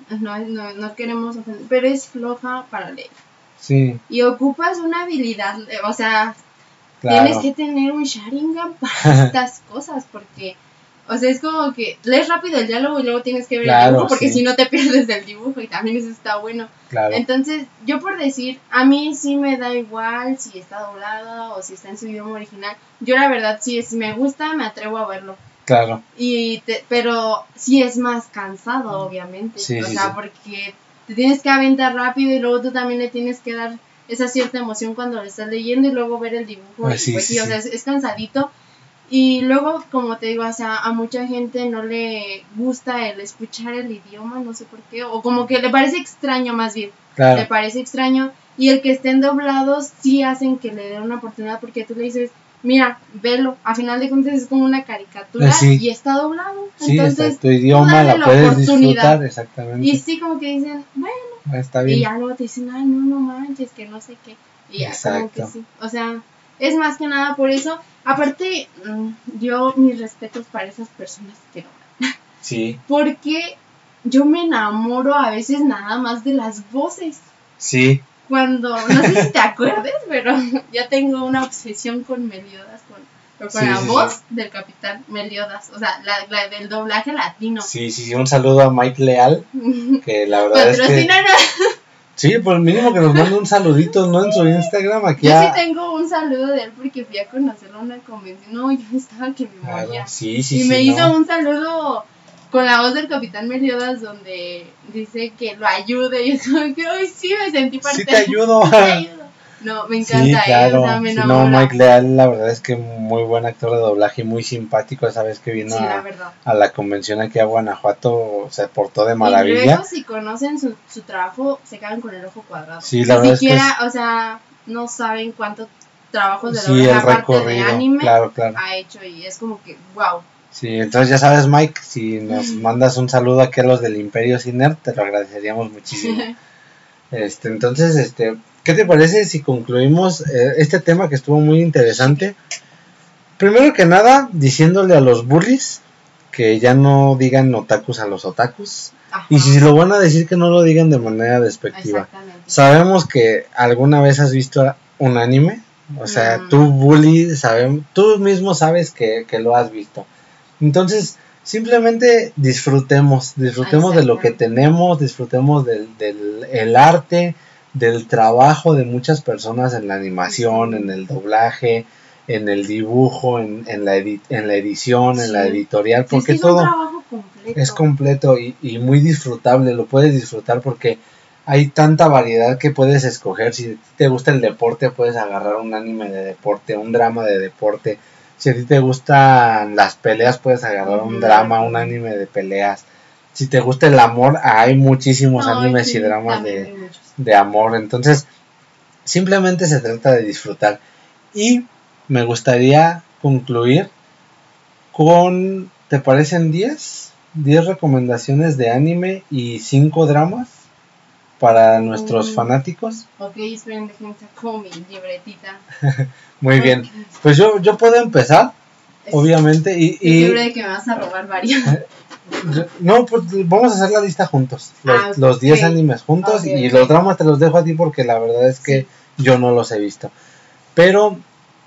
no, no, no queremos ofender, pero es floja para leer. Sí, Y ocupas una habilidad, o sea, tienes que tener un Sharingan para estas cosas, porque, o sea, es como que lees rápido el diálogo y luego tienes que ver Claro, el dibujo, porque sí. si no te pierdes del dibujo y también eso está bueno. Claro. Entonces, yo por decir, a mí sí me da igual si está doblada o si está en su idioma original. Yo la verdad, sí, si me gusta, me atrevo a verlo. Claro. Y te- pero sí es más cansado, obviamente. Sí, o sea, sí. porque te tienes que aventar rápido y luego tú también le tienes que dar esa cierta emoción cuando lo estás leyendo y luego ver el dibujo. Ah, y sí, pues sí, o sea, es, es cansadito. Y luego, como te digo, o sea, a mucha gente no le gusta el escuchar el idioma, no sé por qué, o como que le parece extraño más bien le Claro. parece extraño y el que estén doblados sí hacen que le den una oportunidad porque tú le dices mira, velo, a final de cuentas es como una caricatura sí. y está doblado. Sí, Entonces, está, tu idioma la la puedes disfrutar, exactamente. y sí como que dicen, bueno, Está y bien. ya luego te dicen, ay, no, no manches, que no sé qué. Y ya, como que Exacto. sí. O sea, es más que nada por eso. Aparte, mm, yo mis respetos para esas personas que no. Sí, Porque yo me enamoro a veces nada más de las voces. sí, Cuando, no sé si te acuerdes, pero ya tengo una obsesión con Meliodas, con, con Sí, la sí, voz del capitán Meliodas, o sea, la, la del doblaje latino. sí, sí, sí, un saludo a Mike Leal, que la verdad es que... Sí, pues mínimo que nos mande un saludito, ¿no? En su Instagram, aquí Yo sí tengo un saludo de él porque fui a conocerlo a una convención. No, yo estaba que me Claro, moría. sí, sí, y sí, me ¿no? hizo un saludo con la voz del capitán Meliodas donde dice que lo ayude. Y es como que, ay, sí, me sentí parte Sí te ayudo. Te ayudo. No, me encanta Sí, él, claro. o sea, me Sí, no. Mike Leal, la verdad es que muy buen actor de doblaje y muy simpático. Esa vez que vino Sí, a, la convención aquí a Guanajuato, se portó de Y maravilla. luego, si conocen su, su trabajo, se quedan con el ojo cuadrado. Sí, la Ni verdad es que siquiera, o sea, no saben cuántos trabajos de Sí, doblaje aparte de anime claro, claro. ha hecho y es como que, wow. Sí, entonces ya sabes, Mike, si nos mandas un saludo aquí a los del Imperio Ciner, te lo agradeceríamos muchísimo. Este, entonces, este, ¿qué te parece si concluimos eh, este tema que estuvo muy interesante? Primero que nada, diciéndole a los bullies que ya no digan otakus a los otakus. Ajá. Y si lo van a decir, que no lo digan de manera despectiva. Sabemos que alguna vez has visto un anime. O sea, Mm. tú, bully, tú mismo sabes que, que lo has visto. Entonces, simplemente disfrutemos, disfrutemos de lo que tenemos, disfrutemos del, del el arte, del trabajo de muchas personas en la animación, en el doblaje, en el dibujo, en, en, la, edi- en la edición, en la editorial, Sí, porque todo completo. es completo y, y muy disfrutable, lo puedes disfrutar porque hay tanta variedad que puedes escoger. Si te gusta el deporte, puedes agarrar un anime de deporte, un drama de deporte. Si a ti te gustan las peleas, puedes agarrar un drama, un anime de peleas. Si te gusta el amor, hay muchísimos animes y dramas de. De amor. Entonces, simplemente se trata de disfrutar. Y me gustaría concluir con, ¿te parecen 10? 10 recomendaciones de anime y 5 dramas para nuestros Mm. fanáticos. Ok, esperen, déjenme sacar mi libretita. Muy bien, pues yo, yo puedo empezar, Es- obviamente, y, Estoy y segura de que me vas a robar varios. no, pues vamos a hacer la lista juntos, los, Ah, los 10 ok. animes juntos y los dramas te los dejo a ti porque la verdad es que yo no los he visto. Pero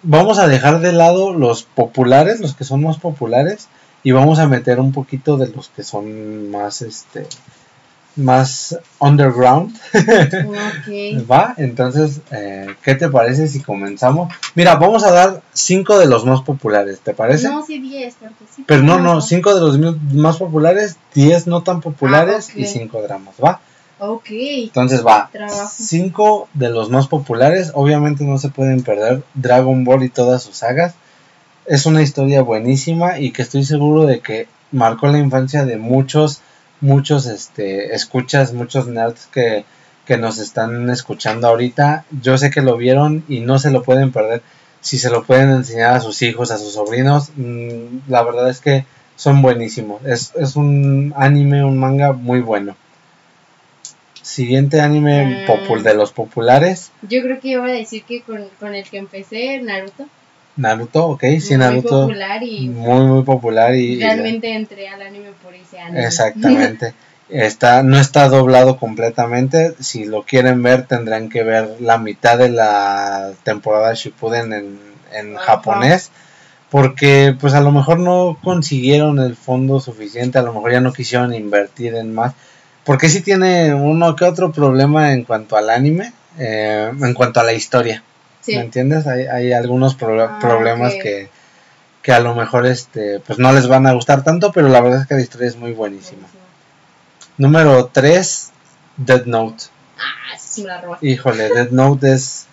vamos a dejar de lado los populares, los que son más populares, y vamos a meter un poquito de los que son más, este, más underground. ok. ¿Va? Entonces, eh, ¿qué te parece si comenzamos? Mira, vamos a dar cinco de los más populares, ¿te parece? No, sí, 10, porque sí. Pero no, no, cinco de los más populares, 10 no tan populares Ah, y cinco dramas, ¿va? Ok. Entonces va, Trabajo. cinco de los más populares, obviamente no se pueden perder Dragon Ball y todas sus sagas. Es una historia buenísima y que estoy seguro de que marcó la infancia de muchos, muchos este, escuchas, muchos nerds que, que nos están escuchando ahorita. Yo sé que lo vieron y no se lo pueden perder. Si se lo pueden enseñar a sus hijos, a sus sobrinos, mm, la verdad es que son buenísimos. Es, es un anime, un manga muy bueno. Siguiente anime popul de los populares, Yo creo que iba a decir que con, con el que empecé, Naruto. Naruto, ok, sí, muy Naruto, popular y muy, muy popular y... y realmente entré al anime por ese anime. Exactamente. Está, no está doblado completamente. Si lo quieren ver, tendrán que ver la mitad de la temporada Shippuden en, en Ajá. japonés. Porque pues a lo mejor no consiguieron el fondo suficiente, a lo mejor ya no quisieron invertir en más. Porque sí tiene uno que otro problema en cuanto al anime, eh, en cuanto a la historia. Sí. ¿Me entiendes? Hay, hay algunos proble- Ah, problemas que, que a lo mejor este pues no les van a gustar tanto, pero la verdad es que la historia es muy buenísima. Número 3, Dead Note. Ah, sí me la. Híjole, Dead Note es,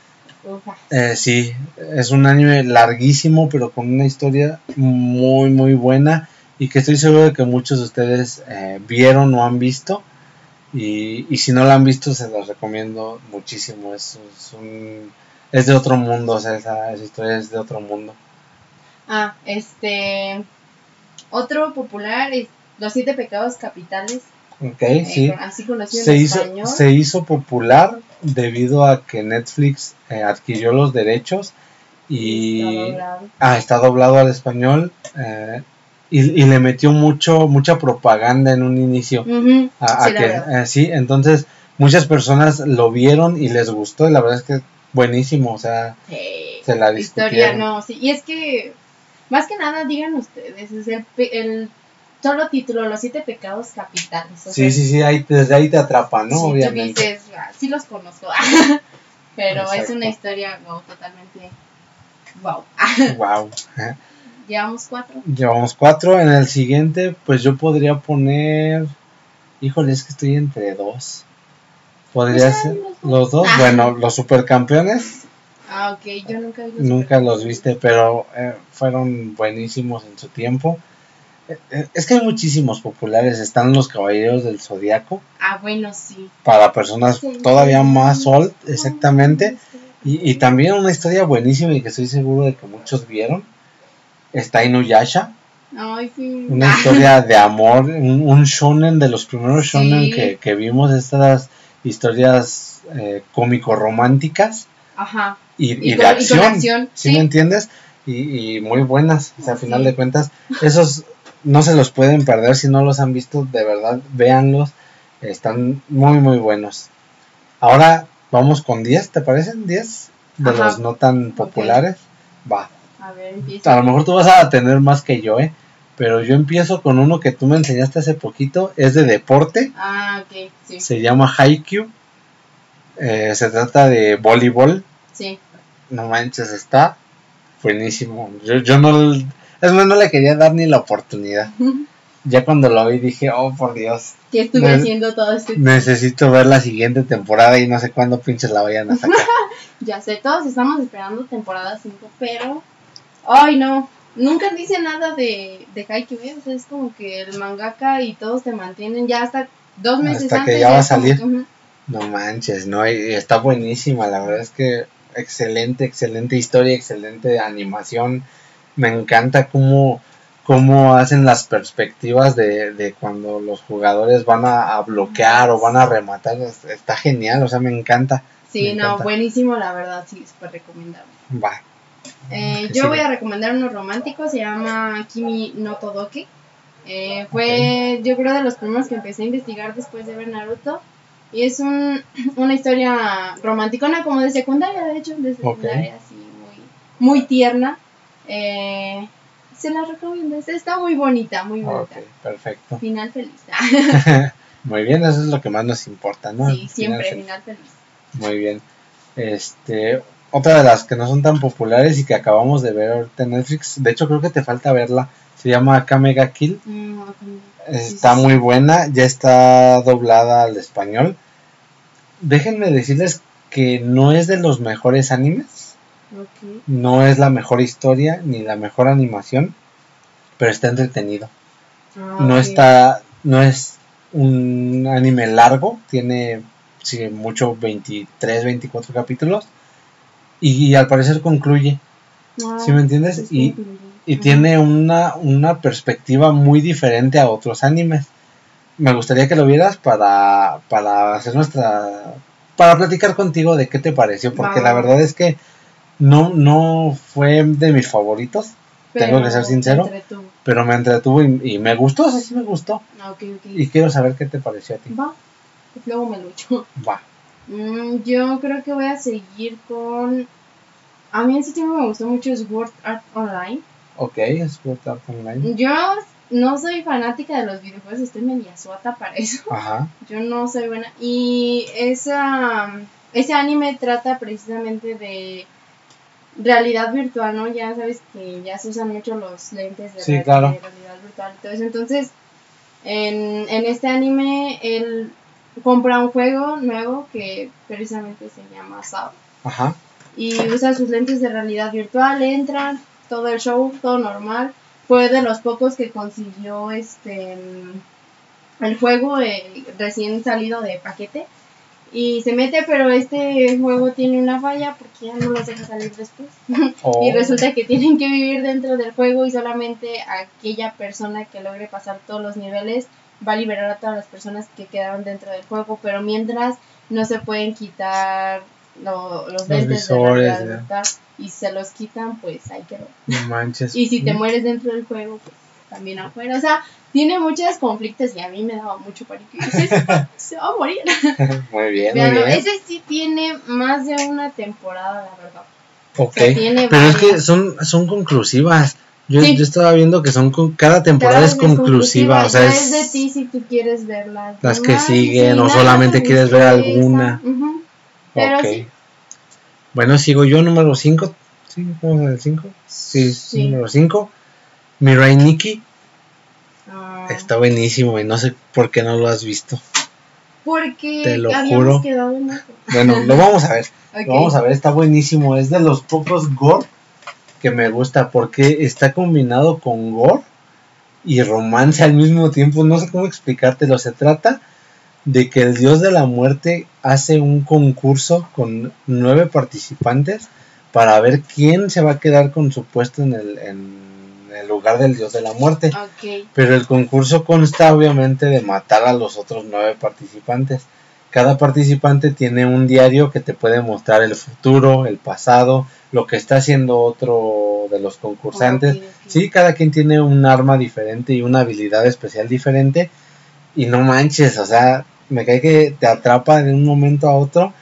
eh, sí, es un anime larguísimo, pero con una historia muy, muy buena y que estoy seguro de que muchos de ustedes eh, vieron o han visto. Y, y si no la han visto, se los recomiendo muchísimo. Es, es, un, es de otro mundo, o sea, esa, esa historia es de otro mundo. Ah, este. Otro popular es Los Siete Pecados Capitales. Ok, eh, sí. así conocido Se en hizo, español. se hizo popular debido a que Netflix eh, adquirió los derechos y Está doblado. ah, está doblado al español eh, y, y le metió mucho mucha propaganda en un inicio. A sí, que, eh, sí, entonces muchas personas lo vieron y les gustó y la verdad es que buenísimo, o sea, Sí. se la Historia, no, sí. Y es que, más que nada, digan ustedes, es el, el solo título, Los Siete Pecados Capitales. O Sí, sea, sí, sí, ahí, desde ahí te atrapa, ¿no? sí, tú Obviamente. dices, "Ah, sí los conozco. Pero es una historia wow, totalmente wow. Wow. Llevamos cuatro. Llevamos cuatro. En el siguiente, pues yo podría poner. Híjole, es que estoy entre dos. Podría Pues, ser los dos. Ah. Bueno, los supercampeones Ah, ok, yo nunca los nunca los viste, pero eh, fueron buenísimos en su tiempo. Eh, eh, Es que hay muchísimos populares. Están los Caballeros del Zodiaco. Ah, bueno, sí. Para personas Sí. todavía más old, exactamente. Y, y también una historia buenísima y que estoy seguro de que muchos vieron. Está Inuyasha. Ay, sí. Una Ah, historia de amor, un, un shonen de los primeros shonen que, que vimos, estas historias eh, cómico-románticas Ajá. y, y Y de con- y con acción. acción, ¿sí, sí. me entiendes? Y, y muy buenas, o sea, Sí. final de cuentas, esos no se los pueden perder si no los han visto, de verdad, véanlos, están muy, muy buenos. Ahora vamos con 10, ¿te parecen? 10 de Ajá. los no tan populares. Va. A ver. A lo mejor tú vas a tener más que yo, ¿eh? Pero yo empiezo con uno que tú me enseñaste hace poquito, es de deporte, Ah, ok, sí. se llama Haikyuu, eh, se trata de voleibol, Sí. no manches, está buenísimo. Yo, yo no, es más, no le quería dar ni la oportunidad. Ya cuando lo vi dije, oh por Dios, que estuve Ne- haciendo todo este necesito ver la siguiente temporada y no sé cuándo pinches la vayan a sacar. Ya sé, todos estamos esperando temporada 5, pero. Ay, no. Nunca dice nada de, de Haikyuu, ¿eh? O sea, es como que el mangaka y todos te mantienen ya hasta dos meses Hasta que antes. ya va a salir. que. No manches, no, y está buenísima, la verdad es que excelente, excelente historia, excelente animación. Me encanta cómo, cómo hacen las perspectivas de, de cuando los jugadores van a, a bloquear o van a rematar. es- Está genial, o sea, me encanta. Sí, Me no, encanta. buenísimo, la verdad, sí, súper recomendable. Va. Eh, ¿Qué yo voy a recomendar uno romántico, se llama Kimi no Todoke. Eh, fue, yo creo, de los primeros que empecé a investigar después de ver Naruto. Y es un, una historia romanticona, como de secundaria, de hecho, de secundaria, así, muy, muy tierna. Eh, se la recomiendo, es- está muy bonita, muy bonita. Ok, perfecto. Final feliz. Muy bien, eso es lo que más nos importa, ¿no? sí, siempre, final, final feliz. Muy bien. Este, otra de las que no son tan populares y que acabamos de ver ahorita en Netflix, de hecho creo que te falta verla, se llama Kamega Kill. Mm, ok. Está Sí, sí, muy buena, ya está doblada al español. Déjenme decirles que no es de los mejores animes, no es la mejor historia ni la mejor animación, pero está entretenido. Ah, No está, no es un anime largo, tiene sí, mucho 23, 24 capítulos y, al parecer concluye, Ah, ¿sí me entiendes? sí, Y, sí, y Ajá. tiene una, una perspectiva muy diferente a otros animes. Me gustaría que lo vieras para, para hacer nuestra... para platicar contigo de qué te pareció, porque la verdad es que no, no fue de mis favoritos, tengo que ser sincero. pero me entretuvo y, y me gustó, o sea, sí me gustó. Ah. Y quiero saber qué te pareció a ti. Va, luego me lucho. Va. Mm, yo creo que voy a seguir con... A mí en ese tiempo me gustó mucho Sword Art Online. Ok, Sword Art Online. Yo no soy fanática de los videojuegos, estoy media suata para eso. Ajá. Yo no soy buena. Y esa, ese anime trata precisamente de realidad virtual, ¿no? Ya sabes que ya se usan mucho los lentes de, Sí, real- claro. de realidad virtual. Entonces, en, en este anime, él compra un juego nuevo que precisamente se llama Sao. Ajá. Y usa sus lentes de realidad virtual, entra, todo el show, todo normal. Fue de los pocos que consiguió este el juego eh, recién salido de paquete. Y se mete, pero este juego tiene una falla porque ya no los deja salir después. Oh. Y resulta que tienen que vivir dentro del juego y solamente aquella persona que logre pasar todos los niveles va a liberar a todas las personas que quedaron dentro del juego, pero mientras no se pueden quitar lo- los lentes de visores, realidad virtual y se los quitan, pues ahí quedó. No manches. Y si te mueres dentro del juego, pues también afuera. O sea, tiene muchos conflictos y a mí me daba mucho pánico. Dije, "Se- va a morir. Muy bien, muy bien. ese sí tiene más de una temporada, la verdad. Ok. sea, Pero es que son, son conclusivas. Yo, Sí. yo estaba viendo que son con, cada temporada Cada es vez conclusiva. O sea, es, es de ti si tú quieres ver las, que siguen, si o solamente te quieres ver alguna. Pero Ok. sí. Bueno, sigo yo, número 5. ¿Sí? ¿Vamos en el 5? Sí, Sí. número 5. Mirai Nikki. Ah, Está buenísimo y no sé por qué no lo has visto. porque te lo juro. quedado en eso. Bueno, lo vamos a ver. Lo vamos a ver, está buenísimo. Es de los pocos gore que me gusta porque está combinado con gore y romance al mismo tiempo. No sé cómo explicártelo. Se trata de que el dios de la muerte hace un concurso con nueve participantes para ver quién se va a quedar con su puesto en el, en el lugar del dios de la muerte. Pero el concurso consta obviamente de matar a los otros nueve participantes. Cada participante tiene un diario que te puede mostrar el futuro, el pasado, lo que está haciendo otro de los concursantes. Sí, cada quien tiene un arma diferente y una habilidad especial diferente. Y no manches, o sea, me cae que te atrapa de un momento a otro.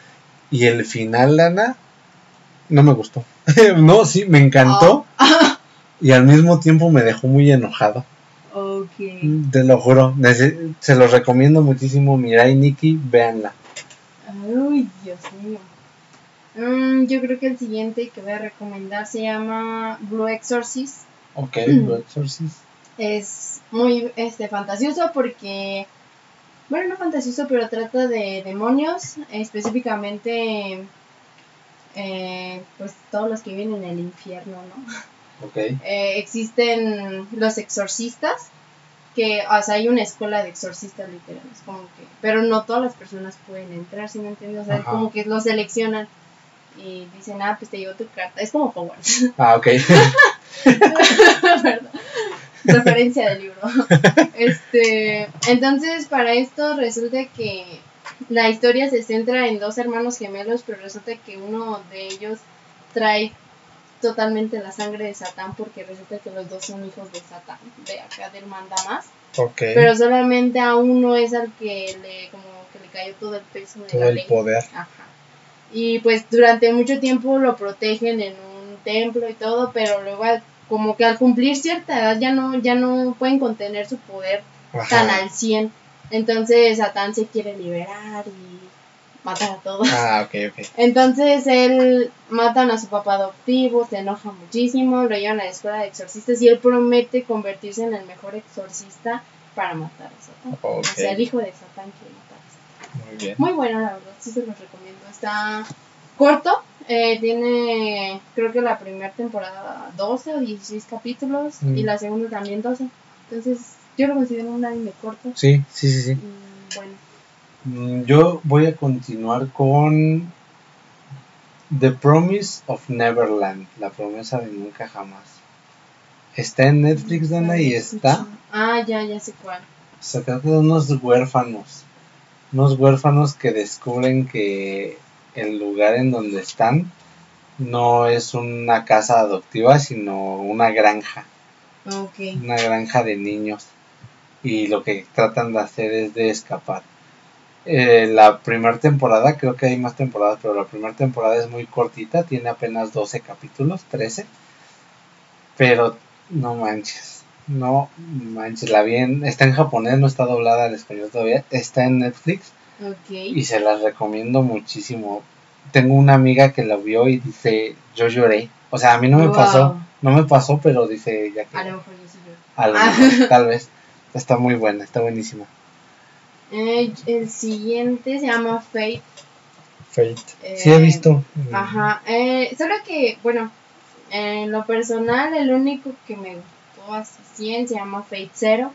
Y el final, Ana, no me gustó. no, sí, me encantó. Y al mismo tiempo me dejó muy enojado. Te lo juro, se los recomiendo muchísimo. Mirai Nikki, véanla. Uy, Dios mío. Mm, yo creo que el siguiente que voy a recomendar se llama Blue Exorcist. Ok, Blue Exorcist. Es muy este fantasioso porque bueno, no fantasioso, pero trata de demonios, específicamente eh, pues todos los que viven en el infierno, ¿no? Ok, Eh, existen los exorcistas, que o sea, hay una escuela de exorcistas literal, es como que, pero no todas las personas pueden entrar, ¿sí me entiendes? O sea, es como que los seleccionan y dicen, ah, pues te llegó tu carta, es como Hogwarts. ah, ok. Perdón. Referencia del libro. Este, entonces para esto resulta que la historia se centra en dos hermanos gemelos, pero resulta que uno de ellos trae totalmente la sangre de Satán porque resulta que los dos son hijos de Satán, de acá del manda más, ok. pero solamente a uno es al que le como que le cayó todo el peso de Todo la el ley. poder. Ajá. Y pues durante mucho tiempo lo protegen en un templo y todo, pero luego al- como que al cumplir cierta edad ya no ya no pueden contener su poder tan al 100. Entonces Satán se quiere liberar y matar a todos. Ah, ok, ok. Entonces él matan a su papá adoptivo, se enoja muchísimo, lo llevan a la escuela de exorcistas y él promete convertirse en el mejor exorcista para matar a Satán. O Ok. sea, el hijo de Satán quiere matar a Satán. Muy bien. Muy bueno, la verdad, sí se los recomiendo. Está corto, eh, tiene creo que la primera temporada 12 o 16 capítulos Mm. y la segunda también 12. Entonces yo lo considero un anime corto Sí, sí, sí, sí. y bueno. Mm, Yo voy a continuar con The Promise of Neverland, la promesa de nunca jamás. Está en Netflix, Dana, y está. Ah, ya, ya sé cuál. Se trata de unos huérfanos. Unos huérfanos que descubren que el lugar en donde están no es una casa adoptiva, sino una granja. Ok. Una granja de niños. Y lo que tratan de hacer es de escapar. Eh, la primera temporada, creo que hay más temporadas, pero la primera temporada es muy cortita, tiene apenas 12 capítulos, 13. Pero no manches, no manches, la vi en, está en japonés, no está doblada al español todavía, está en Netflix y se las recomiendo muchísimo. Tengo una amiga que la vio y dice, yo lloré. O sea, a mí no me Wow. pasó, no me pasó, pero dice, ya que... A lo yo sí mejor, tal vez. Está muy buena, está buenísima. Eh, el siguiente se llama Fate. Fate. Eh, sí he visto. Ajá. Eh, solo que, bueno, en lo personal, el único que me gustó así 100 se llama Fate Zero.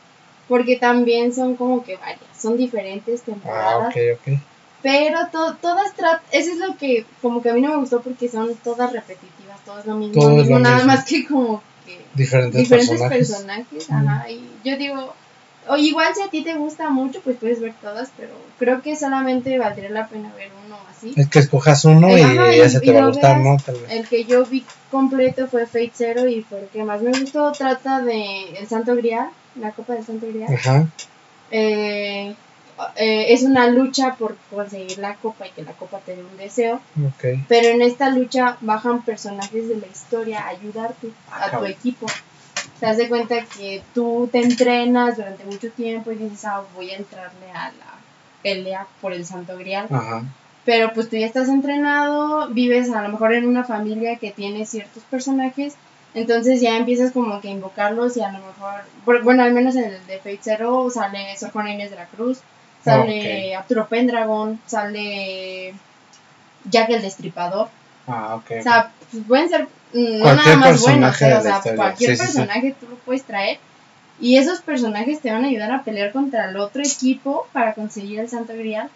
Porque también son como que varias, son diferentes Ah, temporadas. ok, ok. Pero to- todas tratan, eso es lo que como que a mí no me gustó porque son todas repetitivas, todo es lo mismo, Todo mismo, lo nada mismo. más que como que Diferentes, diferentes personajes. personajes, ajá, y yo digo, o igual si a ti te gusta mucho, pues puedes ver todas, pero creo que solamente valdría la pena ver uno así. Es que escojas uno y Ajá, ya y- se te y va a gustar, veas. ¿no? Tal vez. El que yo vi completo fue Fate Zero y fue el que más me gustó. Trata de el Santo Grial, la Copa del Santo Grial. Ajá. Eh, eh, es una lucha por conseguir la copa y que la copa te dé un deseo. Pero en esta lucha bajan personajes de la historia a ayudarte a tu equipo. Te das de cuenta que tú te entrenas durante mucho tiempo y dices, ah, voy a entrarle a la pelea por el Santo Grial. Ajá. Pero pues tú ya estás entrenado, vives a lo mejor en una familia que tiene ciertos personajes, entonces ya empiezas como que a invocarlos y a lo mejor, bueno, al menos en el de Fate Zero sale Sor Juana Inés de la Cruz, sale Arturo Pendragon, sale Jack el Destripador. Ah, ok. O sea, pues, pueden ser no Cualquier nada más personaje de o sea, cualquier Sí, sí, sí. personaje tú lo puedes traer. Y esos personajes te van a ayudar a pelear contra el otro equipo para conseguir el Santo Grial.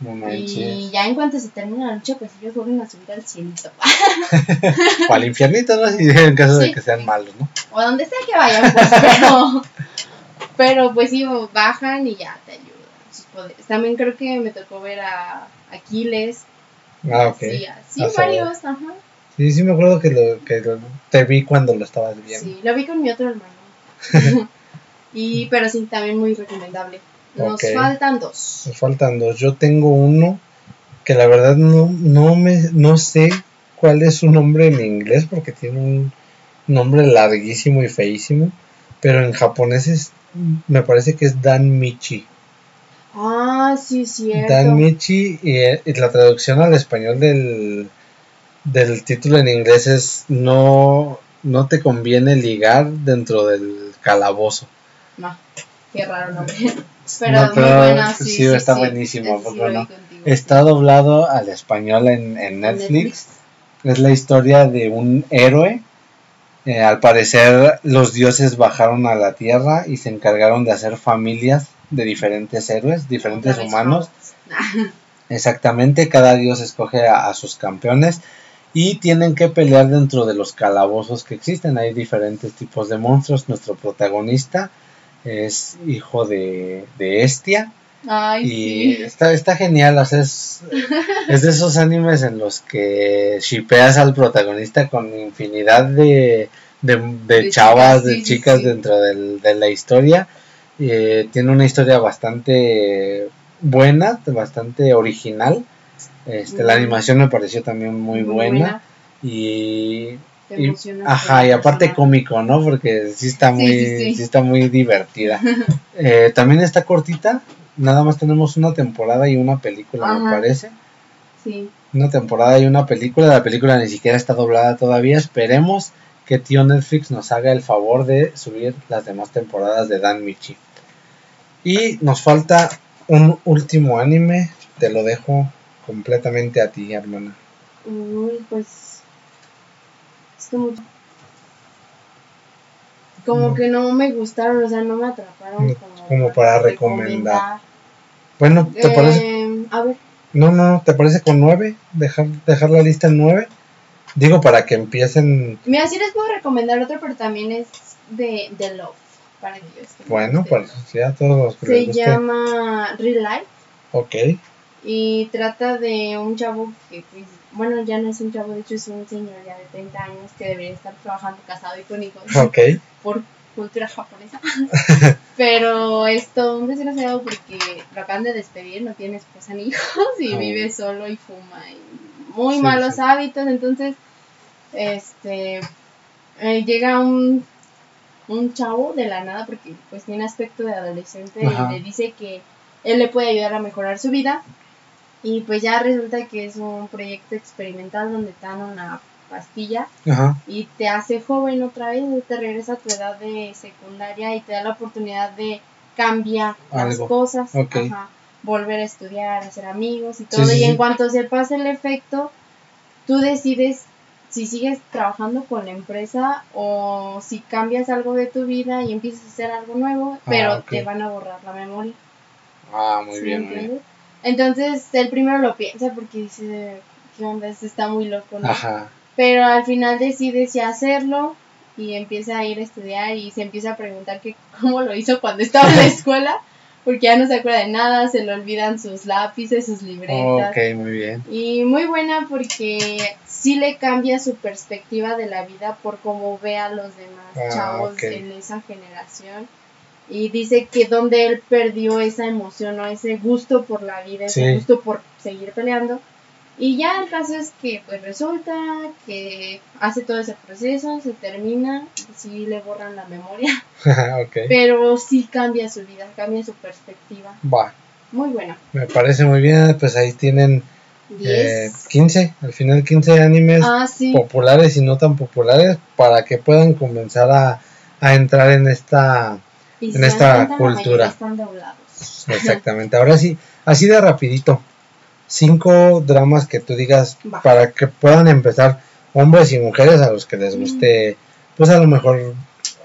No Y ya en cuanto se termina la lucha, pues ellos vuelven a subir al cielito. O al infiernito, ¿no? Si en caso de Sí. que sean malos, ¿no? O donde sea que vayan, pues, pero, pero pues sí, bajan y ya te ayudan sus poderes. También creo que me tocó ver a Aquiles. Ah, ok. Sí, saber. varios, ajá. Sí, sí me acuerdo que, lo, que lo- te vi cuando lo estabas viendo. Sí, lo vi con mi otro hermano. y, pero sí, también muy recomendable. Nos faltan dos. Me faltan dos. Yo tengo uno que la verdad no, no, me, no sé cuál es su nombre en inglés porque tiene un nombre larguísimo y feísimo. Pero en japonés es, me parece que es Dan Michi. Ah, sí, cierto. Dan Michi y, eh, y la traducción al español del, del título en inglés es no, no te conviene ligar dentro del calabozo. No, qué raro nombre. Pero No, muy buena, sí. sí, sí, está sí. buenísimo, bueno, Está doblado al español en, en Netflix. Es la historia de un héroe. Eh, al parecer los dioses bajaron a la tierra y se encargaron de hacer familias de diferentes héroes, diferentes humanos. Exactamente, cada dios escoge a, a sus campeones y tienen que pelear dentro de los calabozos que existen. Hay diferentes tipos de monstruos. Nuestro protagonista es hijo de, de Estia Ay, y sí. está, está genial. o sea, es, es de esos animes en los que shipeas al protagonista con infinidad de, de, de De chavas, de chicas sí. dentro del- de la historia. Eh, tiene una historia bastante buena, bastante original. Este, La animación me pareció también muy, buena. Y, y- ajá, y aparte cómico, ¿no? Porque sí está muy, sí, sí. sí está muy divertida. Eh, también está cortita. Nada más tenemos una temporada y una película, me parece. Sí. Una temporada y una película. La película ni siquiera está doblada todavía. Esperemos que tío Netflix nos haga el favor de subir las demás temporadas de Dan Michi. Y nos falta un último anime. Te lo dejo completamente a ti, hermana. Uy, pues. Es que mucho- Como No. que no me gustaron, o sea, no me atraparon No, como, como para recomendar. Bueno, ¿te Eh, parece? A ver, No, no, ¿te parece con nueve? Dejar, dejar la lista en nueve. Digo, para que empiecen. mira, sí les puedo recomendar otro, pero también es de, de Love, para les Bueno, pues ya todos los que Se llama Real Life Ok, y trata de un chavo que, pues, bueno, ya no es un chavo, de hecho es un señor ya de 30 años que debería estar trabajando casado y con hijos. ok. por cultura japonesa. Pero es todo un desgraciado porque lo acaban de despedir, no tiene esposa ni hijos y Oh. vive solo y fuma y muy Sí, malos sí. hábitos. Entonces, este eh, llega un, un chavo de la nada porque pues tiene aspecto de adolescente Ajá. y le dice que él le puede ayudar a mejorar su vida. Y pues ya resulta que es un proyecto experimental donde te dan una pastilla Ajá. y te hace joven otra vez, te regresa a tu edad de secundaria y te da la oportunidad de cambiar las cosas, ajá, volver a estudiar, hacer amigos y todo. sí, y en sí. cuanto se pase el efecto, tú decides si sigues trabajando con la empresa o si cambias algo de tu vida y empiezas a hacer algo nuevo, Ah, pero te van a borrar la memoria. Ah, muy ¿sí bien, muy bien. Entonces él primero lo piensa porque dice, ¿qué onda? Está muy loco, ¿no? Ajá. Pero al final decide si hacerlo y empieza a ir a estudiar y se empieza a preguntar que cómo lo hizo cuando estaba en la escuela, porque ya no se acuerda de nada, se le olvidan sus lápices, sus libretas. Ok, muy bien. Y muy buena porque sí le cambia su perspectiva de la vida por cómo ve a los demás Ah, chavos en esa generación. Y dice que donde él perdió esa emoción o ese gusto por la vida, ese gusto por seguir peleando. Y ya el caso es que pues resulta que hace todo ese proceso, se termina, sí le borran la memoria, pero sí cambia su vida, cambia su perspectiva. Va. Muy buena. Me parece muy bien. Pues ahí tienen eh, 10. 15, al final 15 animes ah, sí. populares y no tan populares para que puedan comenzar a, a entrar en esta Y en si esta cultura. mayoría Están doblados. Exactamente. Ahora sí, así de rapidito. Cinco dramas que tú digas Va. para que puedan empezar hombres y mujeres a los que les guste, pues a lo mejor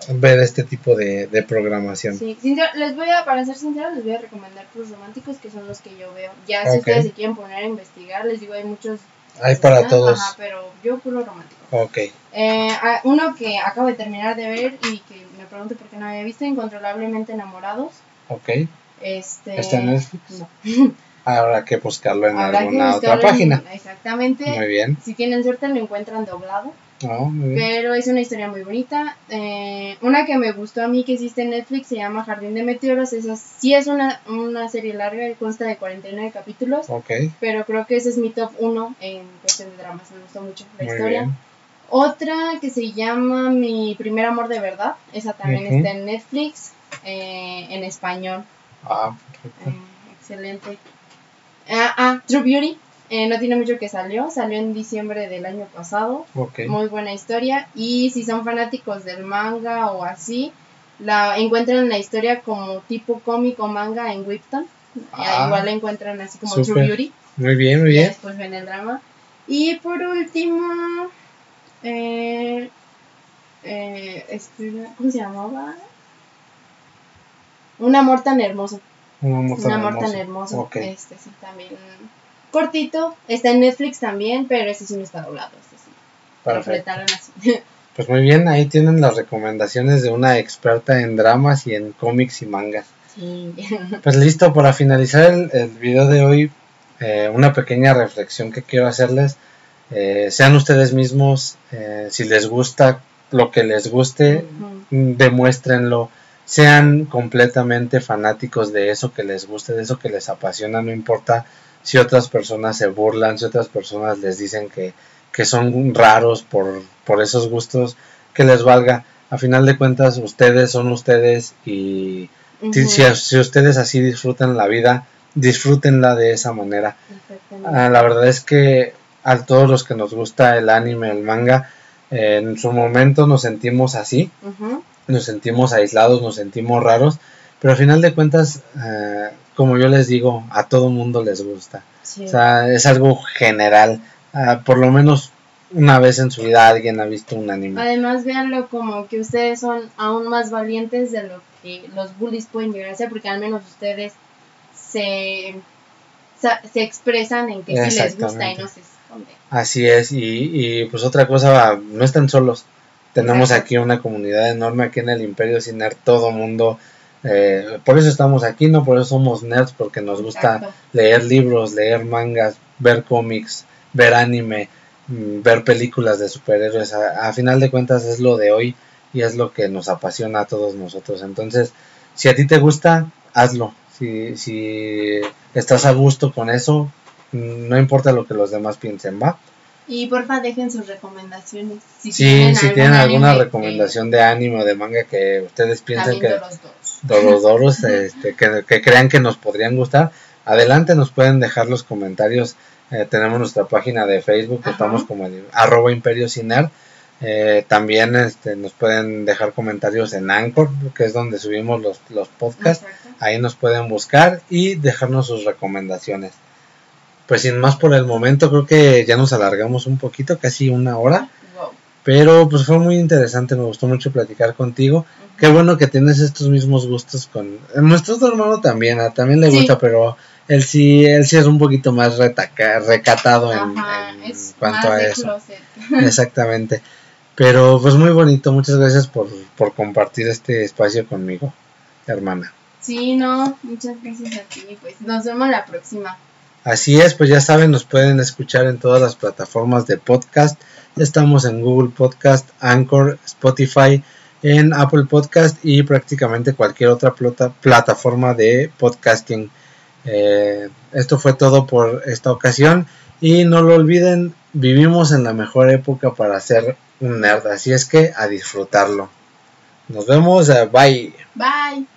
ver este tipo de, de programación. Sí, sincero- les voy a, para ser sinceros, les voy a recomendar puros románticos que son los que yo veo. Ya si Ok. ustedes se quieren poner a investigar, les digo, hay muchos. Hay para Ajá, todos. Pero yo puro romántico. Ok. Eh, uno que acabo de terminar de ver y que me pregunto por qué no había visto, Incontrolablemente Enamorados. Ok. Este, ¿Está en Netflix? No. Habrá que buscarlo en Habrá alguna otra buscarlo en- página. Exactamente. Muy bien. Si tienen suerte lo encuentran doblado. No, muy bien. Pero es una historia muy bonita. Eh, una que me gustó a mí que existe en Netflix se llama Jardín de Meteoros. Esa sí es una, una serie larga, consta de 49 capítulos. Ok. Pero creo que ese es mi top 1 en cuestión de dramas. Me gustó mucho la Muy historia. bien. Otra que se llama Mi primer amor de verdad. Esa también está en Netflix. eh, en español. Ah, perfecto. Eh, excelente. Ah, ah, True Beauty. Eh, no tiene mucho que salió. Salió en diciembre del año pasado. Muy buena historia. Y si son fanáticos del manga o así, la encuentran la historia como tipo cómic o manga en Whipton. Ah, igual la encuentran así como. True Beauty. Muy bien, muy Y bien. después ven el drama. Y por último, eh, eh, espera, ¿cómo se llamaba? Un amor tan hermoso. Un amor Un tan amor hermoso. tan hermoso. Este sí, también. Cortito. Está en Netflix también, pero ese sí no está doblado. Este sí. Perfecto. así. Pues muy bien, ahí tienen las recomendaciones de una experta en dramas y en cómics y mangas. sí. Pues listo, para finalizar el, el video de hoy, eh, una pequeña reflexión que quiero hacerles. Eh, sean ustedes mismos, eh, si les gusta lo que les guste, mm, demuéstrenlo. Sean completamente fanáticos de eso que les guste, de eso que les apasiona, no importa si otras personas se burlan, si otras personas les dicen que, que son raros por, por esos gustos, que les valga. A final de cuentas, ustedes son ustedes y si, si- si ustedes así disfrutan la vida, disfrútenla de esa manera. Ah, la verdad es que a todos los que nos gusta el anime, el manga, eh, en su momento nos sentimos así, nos sentimos aislados, nos sentimos raros, pero a final de cuentas, eh, como yo les digo, a todo mundo les gusta. Sí. O sea, es algo general. Ah, por lo menos una vez en su vida alguien ha visto un anime. Además, véanlo como que ustedes son aún más valientes de lo que los bullies pueden llegar a ser, porque al menos ustedes se, se expresan en que sí les gusta y no se. Así es, y, y pues otra cosa, no están solos. Tenemos aquí una comunidad enorme aquí en el Imperio Sin Nerd, todo mundo. eh, por eso estamos aquí, no por eso somos nerds, porque nos gusta Exacto. leer libros, leer mangas, ver cómics, ver anime, mm, ver películas de superhéroes. A, a final de cuentas es lo de hoy y es lo que nos apasiona a todos nosotros. Entonces, si a ti te gusta, hazlo. Si, si estás a gusto con eso, no importa lo que los demás piensen, ¿va? Y porfa, dejen sus recomendaciones. Si Sí, si tienen alguna que recomendación de anime o de manga que ustedes piensen que dos. Dorodoros este, que, que crean que nos podrían gustar, adelante nos pueden dejar los comentarios. Eh, tenemos nuestra página de Facebook, que Ajá. estamos como el arroba imperio Ciner. Eh, también este, nos pueden dejar comentarios en Anchor, que es donde subimos los, los podcasts. Exacto. Ahí nos pueden buscar y dejarnos sus recomendaciones. Pues sin más por el momento, creo que ya nos alargamos un poquito, casi una hora. Wow. Pero pues fue muy interesante, me gustó mucho platicar contigo. Qué bueno que tienes estos mismos gustos con... Nuestro otro hermano también, a- también le Sí. gusta, pero él sí, él sí es un poquito más retaca, recatado en, Ajá, en es cuanto más a de eso. closet. Exactamente. Pero pues muy bonito, muchas gracias por, por compartir este espacio conmigo, hermana. Sí, no, muchas gracias a ti. Pues nos vemos la próxima. Así es, pues ya saben, nos pueden escuchar en todas las plataformas de podcast. Estamos en Google Podcast, Anchor, Spotify, en Apple Podcast y prácticamente cualquier otra plata- plataforma de podcasting. Eh, esto fue todo por esta ocasión y no lo olviden, vivimos en la mejor época para ser un nerd, así es que a disfrutarlo. Nos vemos, eh, bye. Bye.